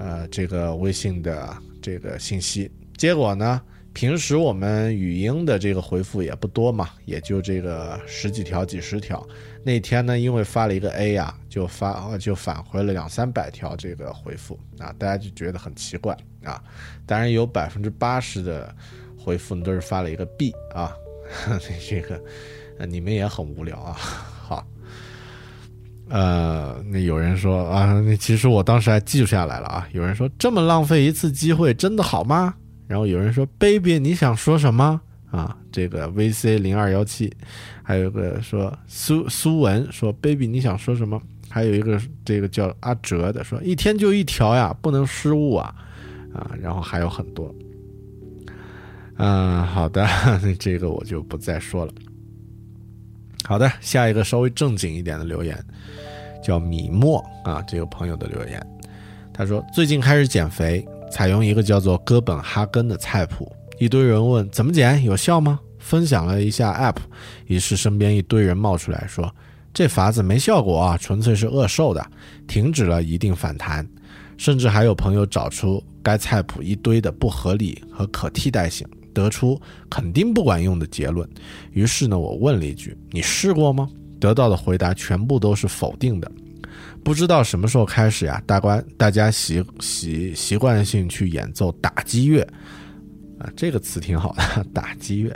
呃这个微信的这个信息，结果呢。平时我们语音的这个回复也不多嘛，也就这个十几条、几十条。那天呢，因为发了一个 A 呀，就发就返回了两三百条这个回复啊，大家就觉得很奇怪啊。当然有百分之八十的回复都是发了一个 B 啊，这个你们也很无聊啊。呃，那有人说啊，那其实我当时还记下来了啊。有人说这么浪费一次机会，真的好吗？然后有人说：“baby，你想说什么啊？”这个 VC 零二幺七，还有个说苏苏文说：“baby，你想说什么？”还有一个这个叫阿哲的说：“一天就一条呀，不能失误啊！”啊，然后还有很多。嗯，好的，这个我就不再说了。好的，下一个稍微正经一点的留言，叫米墨啊，这个朋友的留言，他说：“最近开始减肥。”采用一个叫做哥本哈根的菜谱，一堆人问怎么减有效吗？分享了一下 app，于是身边一堆人冒出来说这法子没效果啊，纯粹是饿瘦的，停止了一定反弹。甚至还有朋友找出该菜谱一堆的不合理和可替代性，得出肯定不管用的结论。于是呢，我问了一句：“你试过吗？”得到的回答全部都是否定的。不知道什么时候开始呀，大家大家习习习惯性去演奏打击乐，啊，这个词挺好的，打击乐，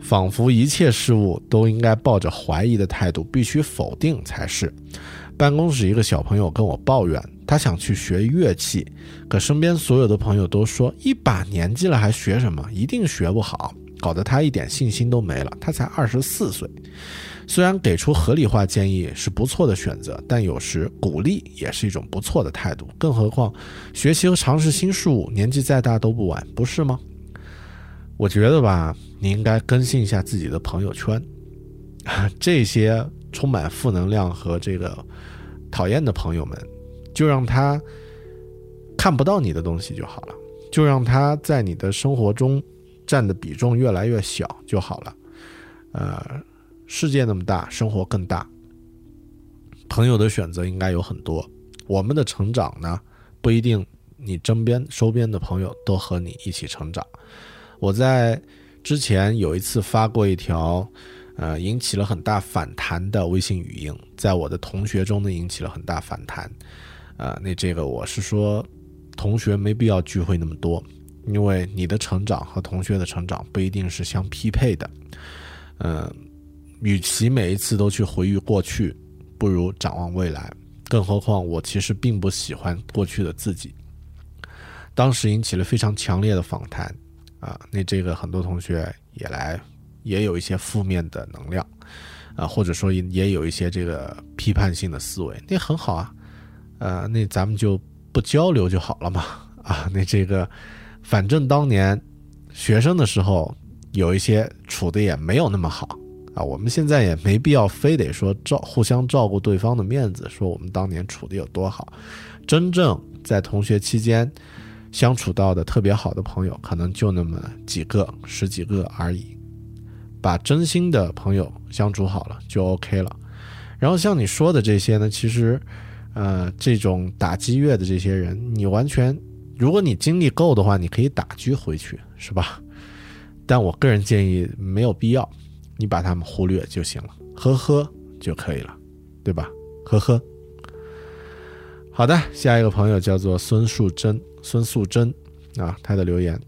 仿佛一切事物都应该抱着怀疑的态度，必须否定才是。办公室一个小朋友跟我抱怨，他想去学乐器，可身边所有的朋友都说，一把年纪了还学什么，一定学不好，搞得他一点信心都没了。他才二十四岁，虽然给出合理化建议是不错的选择，但有时鼓励也是一种不错的态度。更何况，学习和尝试新事物，年纪再大都不晚，不是吗？我觉得吧，你应该更新一下自己的朋友圈，这些充满负能量和这个。讨厌的朋友们，就让他看不到你的东西就好了，就让他在你的生活中占的比重越来越小就好了。呃，世界那么大，生活更大，朋友的选择应该有很多。我们的成长呢，不一定你身边周边的朋友都和你一起成长。我在之前有一次发过一条。呃，引起了很大反弹的微信语音，在我的同学中呢引起了很大反弹。呃，那这个我是说，同学没必要聚会那么多，因为你的成长和同学的成长不一定是相匹配的。嗯，与其每一次都去回忆过去，不如展望未来。更何况我其实并不喜欢过去的自己。当时引起了非常强烈的反弹。啊，那这个很多同学也来。也有一些负面的能量，啊，或者说也也有一些这个批判性的思维，那很好啊，呃，那咱们就不交流就好了嘛，啊，那这个反正当年学生的时候有一些处的也没有那么好啊，我们现在也没必要非得说照互相照顾对方的面子，说我们当年处的有多好，真正在同学期间相处到的特别好的朋友，可能就那么几个、十几个而已。把真心的朋友相处好了就 OK 了，然后像你说的这些呢，其实，呃，这种打击乐的这些人，你完全，如果你精力够的话，你可以打击回去，是吧？但我个人建议没有必要，你把他们忽略就行了，呵呵就可以了，对吧？呵呵。好的，下一个朋友叫做孙素贞，孙素贞啊，他的留言。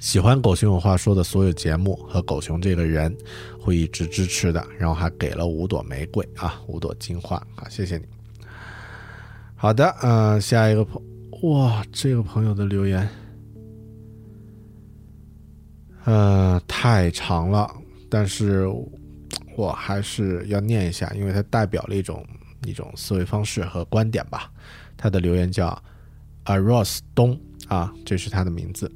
喜欢狗熊有话说的所有节目和狗熊这个人，会一直支持的。然后还给了五朵玫瑰啊，五朵金花啊，谢谢你。好的，呃，下一个朋，哇，这个朋友的留言，呃，太长了，但是我还是要念一下，因为它代表了一种一种思维方式和观点吧。他的留言叫 a r o s 东啊，这是他的名字。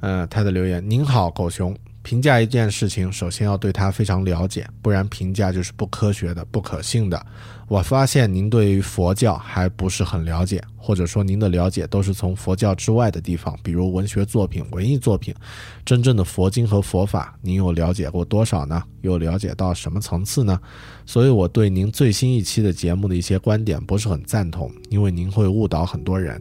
呃，他的留言：您好，狗熊。评价一件事情，首先要对它非常了解，不然评价就是不科学的、不可信的。我发现您对于佛教还不是很了解，或者说您的了解都是从佛教之外的地方，比如文学作品、文艺作品。真正的佛经和佛法，您有了解过多少呢？又了解到什么层次呢？所以我对您最新一期的节目的一些观点不是很赞同，因为您会误导很多人。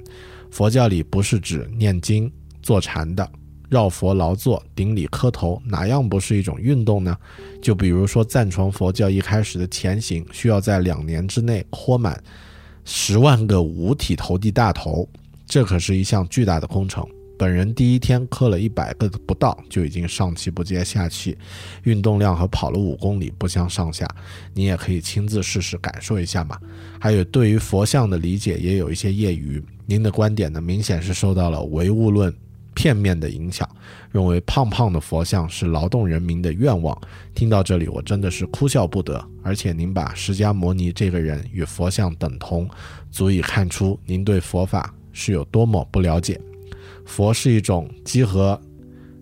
佛教里不是指念经、坐禅的。绕佛劳作、顶礼磕头，哪样不是一种运动呢？就比如说赞传佛教一开始的前行，需要在两年之内磕满十万个五体投地大头，这可是一项巨大的工程。本人第一天磕了一百个不到，就已经上气不接下气，运动量和跑了五公里不相上下。你也可以亲自试试感受一下嘛。还有对于佛像的理解也有一些业余。您的观点呢，明显是受到了唯物论。片面的影响，认为胖胖的佛像是劳动人民的愿望。听到这里，我真的是哭笑不得。而且，您把释迦牟尼这个人与佛像等同，足以看出您对佛法是有多么不了解。佛是一种集合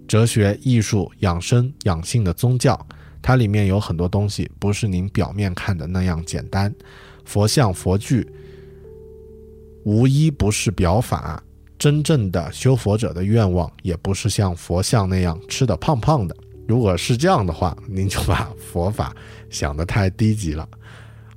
哲学、艺术、养生、养性的宗教，它里面有很多东西不是您表面看的那样简单。佛像、佛具，无一不是表法。真正的修佛者的愿望，也不是像佛像那样吃的胖胖的。如果是这样的话，您就把佛法想得太低级了。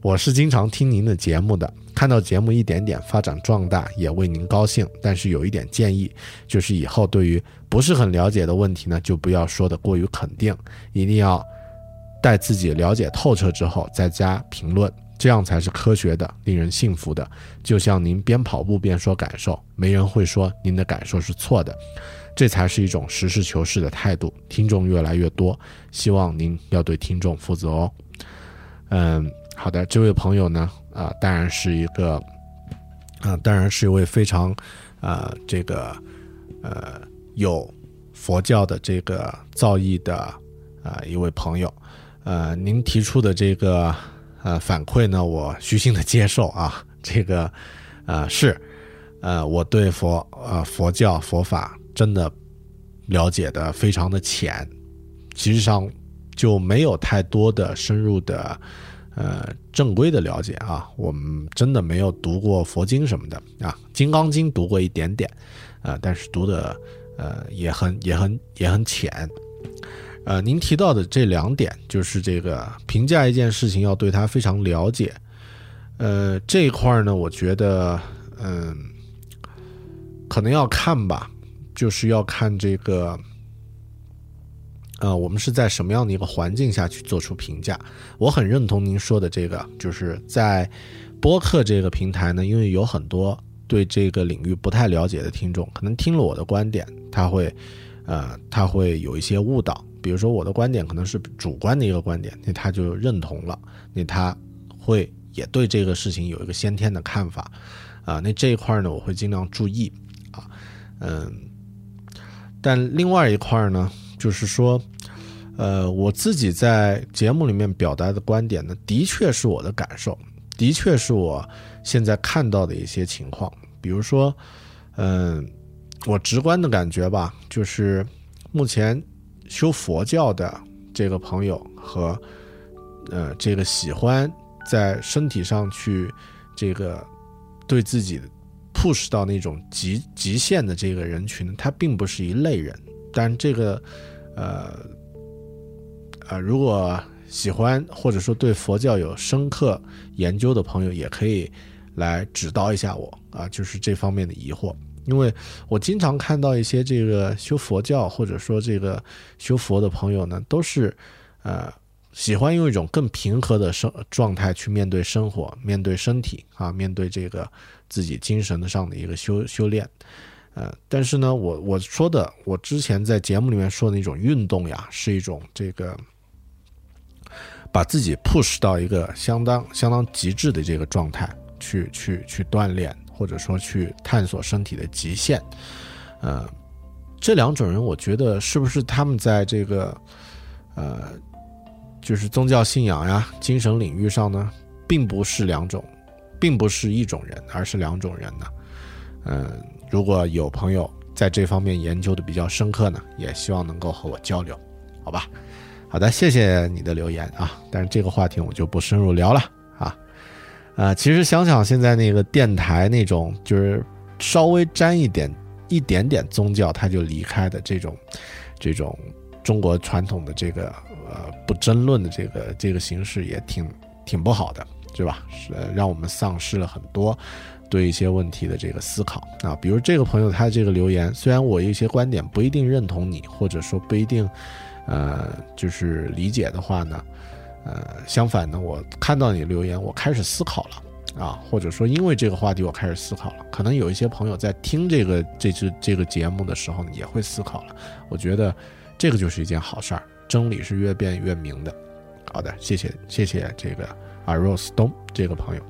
我是经常听您的节目的，看到节目一点点发展壮大，也为您高兴。但是有一点建议，就是以后对于不是很了解的问题呢，就不要说的过于肯定，一定要待自己了解透彻之后再加评论，这样才是科学的，令人信服的。就像您边跑步边说感受，没人会说您的感受是错的，这才是一种实事求是的态度。听众越来越多，希望您要对听众负责哦。嗯，好的，这位朋友呢，啊、当然是一个，啊、当然是一位非常，啊，这个，呃，有佛教的这个造诣的啊、一位朋友，呃，您提出的这个呃反馈呢，我虚心的接受啊，这个，呃，是，呃，我对佛呃佛教佛法真的了解的非常的浅，其实上就没有太多的深入的呃正规的了解啊。我们真的没有读过佛经什么的啊，《金刚经》读过一点点，啊，但是读的呃也很也很也很浅。呃，您提到的这两点，就是这个评价一件事情要对它非常了解。呃，这一块呢，我觉得，嗯，可能要看吧，就是要看这个，呃，我们是在什么样的一个环境下去做出评价。我很认同您说的这个，就是在播客这个平台呢，因为有很多对这个领域不太了解的听众，可能听了我的观点，他会，呃，他会有一些误导。比如说我的观点可能是主观的一个观点，那他就认同了，那他会也对这个事情有一个先天的看法，啊，那这一块呢，我会尽量注意，啊，嗯，但另外一块呢，就是说，呃，我自己在节目里面表达的观点呢，的确是我的感受，的确是我现在看到的一些情况，比如说，嗯，我直观的感觉吧，就是目前修佛教的这个朋友和呃这个喜欢在身体上去这个对自己 push 到那种极极限的这个人群，他并不是一类人。但这个呃呃，如果喜欢或者说对佛教有深刻研究的朋友，也可以来指导一下我啊，就是这方面的疑惑。因为我经常看到一些这个修佛教或者说这个修佛的朋友呢，都是呃喜欢用一种更平和的生状态去面对生活、面对身体啊、面对这个自己精神上的一个修修炼。呃，但是呢，我我说的，我之前在节目里面说的那种运动呀，是一种这个把自己 push 到一个相当相当极致的这个状态去去去锻炼，或者说去探索身体的极限。呃，这两种人，我觉得是不是他们在这个呃，就是宗教信仰呀、精神领域上呢，并不是两种，并不是一种人，而是两种人呢？嗯、如果有朋友在这方面研究的比较深刻呢，也希望能够和我交流，好吧？好的，谢谢你的留言啊，但是这个话题我就不深入聊了啊。其实想想现在那个电台那种，就是稍微沾一点一点点宗教他就离开的这种这种中国传统的这个呃不争论的这个这个形式，也挺挺不好的，是吧？是、让我们丧失了很多。对一些问题的这个思考啊，比如这个朋友他这个留言，虽然我有一些观点不一定认同你，或者说不一定，呃，就是理解的话呢，呃，相反呢，我看到你留言，我开始思考了啊，或者说因为这个话题我开始思考了，可能有一些朋友在听这个这支这个节目的时候也会思考了，我觉得这个就是一件好事儿，真理是越辩越明的。好的，谢谢谢谢这个啊 Rose 东这个朋友。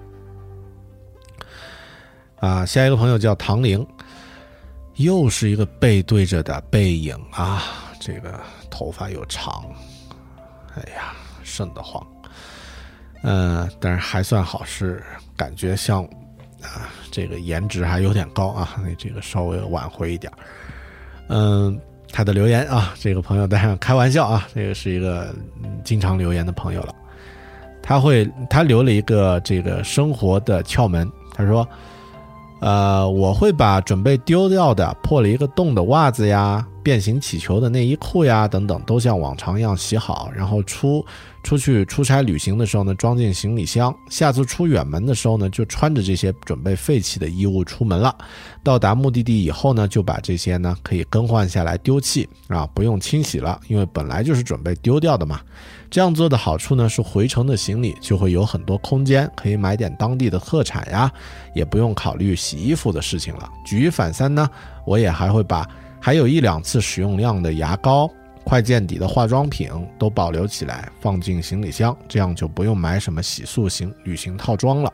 啊，下一个朋友叫唐玲，又是一个背对着的背影啊，这个头发又长，哎呀，瘆得慌。嗯、但是还算好，是感觉像啊，这个颜值还有点高啊，那这个稍微挽回一点。嗯，他的留言啊，这个朋友当然开玩笑啊，这个是一个经常留言的朋友了。他会，他留了一个这个生活的窍门，他说。呃，我会把准备丢掉的破了一个洞的袜子呀，变形气球的内衣裤呀等等，都像往常一样洗好，然后出出去出差旅行的时候呢，装进行李箱。下次出远门的时候呢，就穿着这些准备废弃的衣物出门了。到达目的地以后呢，就把这些呢可以更换下来丢弃啊，不用清洗了，因为本来就是准备丢掉的嘛。这样做的好处呢，是回程的行李就会有很多空间，可以买点当地的特产呀，也不用考虑洗衣服的事情了。举一反三呢，我也还会把还有一两次使用量的牙膏、快见底的化妆品都保留起来，放进行李箱，这样就不用买什么洗漱行旅行套装了。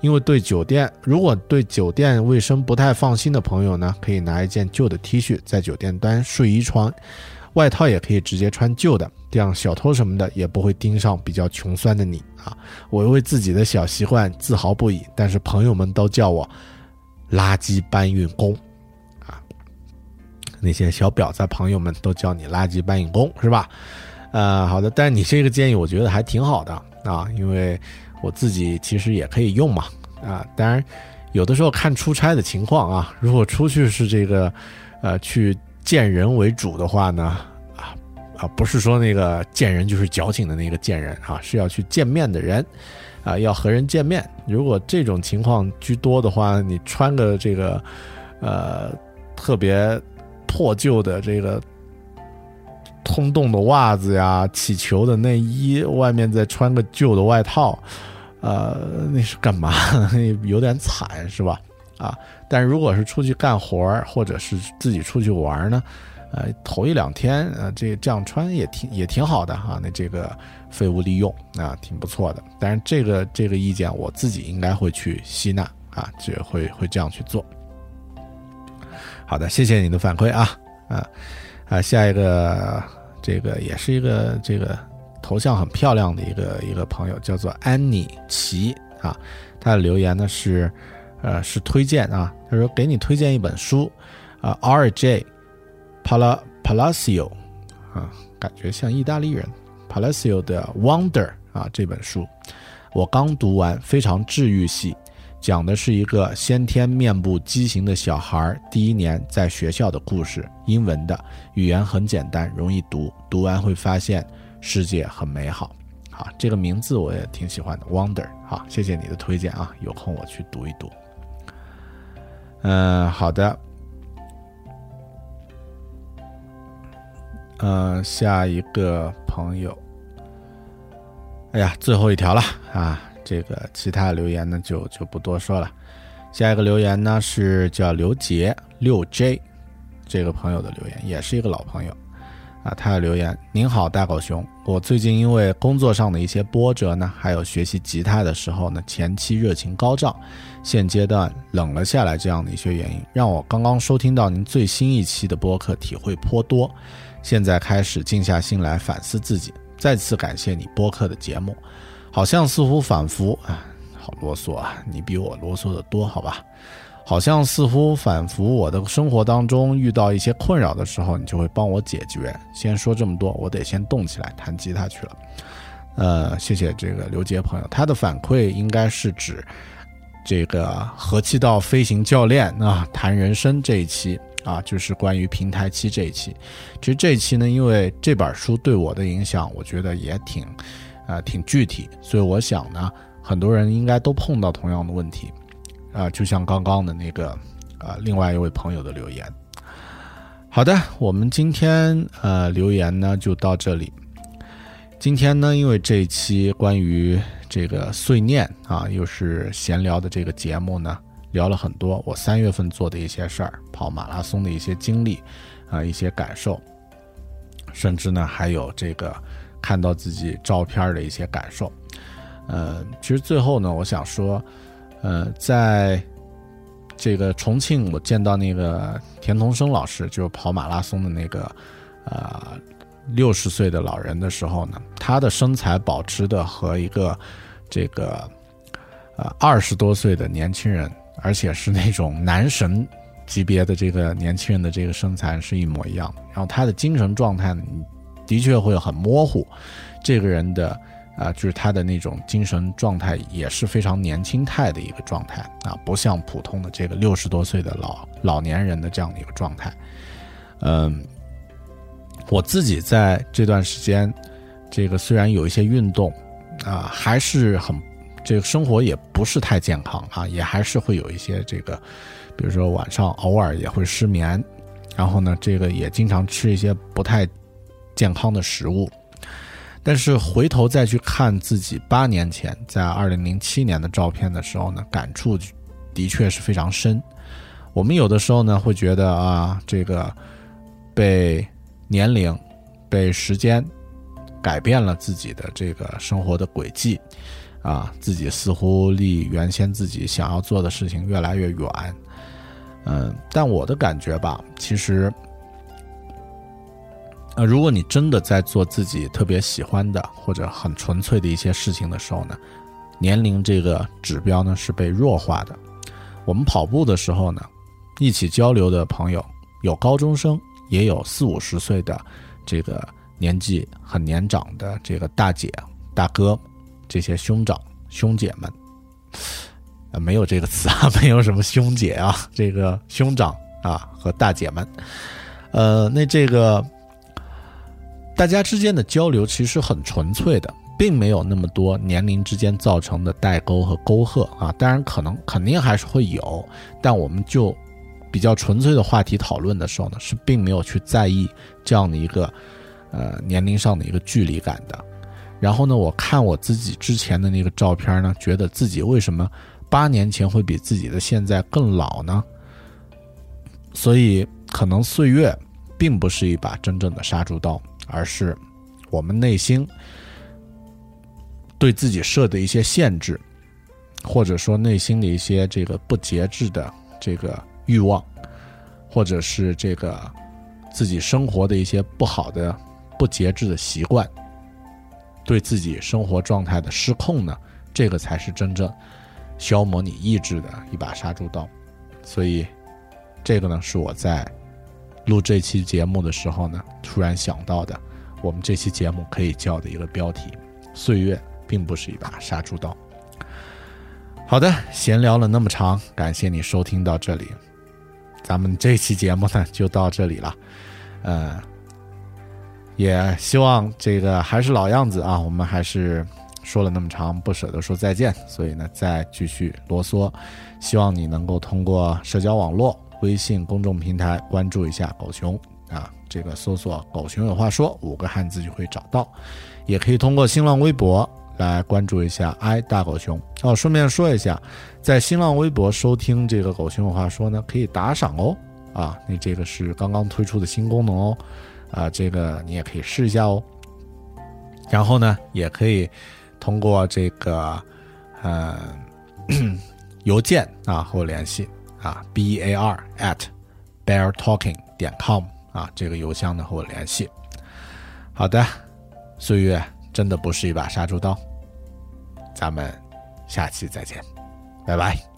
因为对酒店，如果对酒店卫生不太放心的朋友呢，可以拿一件旧的 T 恤在酒店端睡衣穿，外套也可以直接穿旧的，这样小偷什么的也不会盯上比较穷酸的你啊。我为自己的小习惯自豪不已，但是朋友们都叫我垃圾搬运工。那些小婊子朋友们都叫你垃圾搬运工是吧？呃，好的，但是你这个建议我觉得还挺好的啊，因为我自己其实也可以用嘛啊。当然，有的时候看出差的情况啊，如果出去是这个呃去见人为主的话呢，啊啊，不是说那个见人就是矫情的那个见人啊，是要去见面的人啊，要和人见面。如果这种情况居多的话，你穿个这个呃特别破旧的这个通洞的袜子呀、起球的内衣，外面再穿个旧的外套，呃，那是干嘛？有点惨是吧？啊，但如果是出去干活儿，或者是自己出去玩儿呢，呃，头一两天，呃，这这样穿也挺也挺好的哈、那这个废物利用啊，挺不错的。但是这个这个意见我自己应该会去吸纳啊，这会会这样去做。好的，谢谢你的反馈啊啊啊！下一个这个也是一个这个头像很漂亮的一个一个朋友，叫做安妮奇啊，他的留言呢是呃是推荐啊，他说给你推荐一本书啊，R.J. Pala Palacio 啊，感觉像意大利人，Palacio 的《Wonder》啊这本书，我刚读完，非常治愈系。讲的是一个先天面部畸形的小孩第一年在学校的故事，英文的，语言很简单，容易读，读完会发现世界很美好。好，这个名字我也挺喜欢的，Wonder。好，谢谢你的推荐啊，有空我去读一读。嗯，好的。嗯，下一个朋友，哎呀，最后一条了啊。这个其他留言呢就就不多说了。下一个留言呢是叫刘杰六 J 这个朋友的留言，也是一个老朋友啊。他的留言：您好，大狗熊，我最近因为工作上的一些波折呢，还有学习吉他的时候呢，前期热情高涨，现阶段冷了下来，这样的一些原因，让我刚刚收听到您最新一期的播客，体会颇多。现在开始静下心来反思自己，再次感谢你播客的节目。好像似乎反复啊，好啰嗦啊！你比我啰嗦的多，好吧？好像似乎反复，我的生活当中遇到一些困扰的时候，你就会帮我解决。先说这么多，我得先动起来弹吉他去了。呃，谢谢这个刘杰朋友，他的反馈应该是指这个和气道飞行教练啊谈人生这一期啊，就是关于平台期这一期。其实这一期呢，因为这本书对我的影响，我觉得也挺。啊，挺具体，所以我想呢，很多人应该都碰到同样的问题，啊，就像刚刚的那个啊，另外一位朋友的留言。好的，我们今天呃留言呢就到这里。今天呢，因为这一期关于这个碎念啊，又是闲聊的这个节目呢，聊了很多我三月份做的一些事儿，跑马拉松的一些经历啊，一些感受，甚至呢还有这个。看到自己照片的一些感受，呃，其实最后呢，我想说，呃，在这个重庆，我见到那个田同生老师，就是跑马拉松的那个，呃，六十岁的老人的时候呢，他的身材保持的和一个这个呃二十多岁的年轻人，而且是那种男神级别的这个年轻人的这个身材是一模一样的。然后他的精神状态呢？的确会很模糊，这个人的啊，就是他的那种精神状态也是非常年轻态的一个状态啊，不像普通的这个六十多岁的老老年人的这样的一个状态。嗯，我自己在这段时间，这个虽然有一些运动，啊，还是很这个生活也不是太健康啊，也还是会有一些这个，比如说晚上偶尔也会失眠，然后呢，这个也经常吃一些不太健康的食物。但是回头再去看自己八年前在二零零七年的照片的时候呢，感触的确是非常深。我们有的时候呢会觉得啊，这个被年龄、被时间改变了自己的这个生活的轨迹，啊，自己似乎离原先自己想要做的事情越来越远。嗯，但我的感觉吧，其实。呃，如果你真的在做自己特别喜欢的或者很纯粹的一些事情的时候呢，年龄这个指标呢是被弱化的。我们跑步的时候呢，一起交流的朋友有高中生，也有四五十岁的这个年纪很年长的这个大姐、大哥，这些兄长、兄姐们，啊，没有这个词啊，没有什么兄姐啊，这个兄长啊和大姐们，呃，那这个。大家之间的交流其实很纯粹的，并没有那么多年龄之间造成的代沟和沟壑啊。当然，可能肯定还是会有，但我们就比较纯粹的话题讨论的时候呢，是并没有去在意这样的一个呃年龄上的一个距离感的。然后呢，我看我自己之前的那个照片呢，觉得自己为什么八年前会比自己的现在更老呢？所以，可能岁月并不是一把真正的杀猪刀。而是我们内心对自己设的一些限制，或者说内心的一些这个不节制的这个欲望，或者是这个自己生活的一些不好的不节制的习惯，对自己生活状态的失控呢？这个才是真正消磨你意志的一把杀猪刀。所以，这个呢是我在。录这期节目的时候呢，突然想到的，我们这期节目可以叫的一个标题：岁月并不是一把杀猪刀。好的，闲聊了那么长，感谢你收听到这里，咱们这期节目呢就到这里了。呃，也希望这个还是老样子啊，我们还是说了那么长，不舍得说再见，所以呢再继续啰嗦，希望你能够通过社交网络。微信公众平台关注一下狗熊啊，这个搜索“狗熊有话说”五个汉字就会找到，也可以通过新浪微博来关注一下 i 大狗熊哦。顺便说一下，在新浪微博收听这个“狗熊有话说”呢，可以打赏哦啊，那这个是刚刚推出的新功能哦啊，这个你也可以试一下哦。然后呢，也可以通过这个呃 邮件啊和我联系。啊，b a r at bear talking 点 com 啊，这个邮箱呢和我联系。好的，岁月真的不是一把杀猪刀，咱们下期再见，拜拜。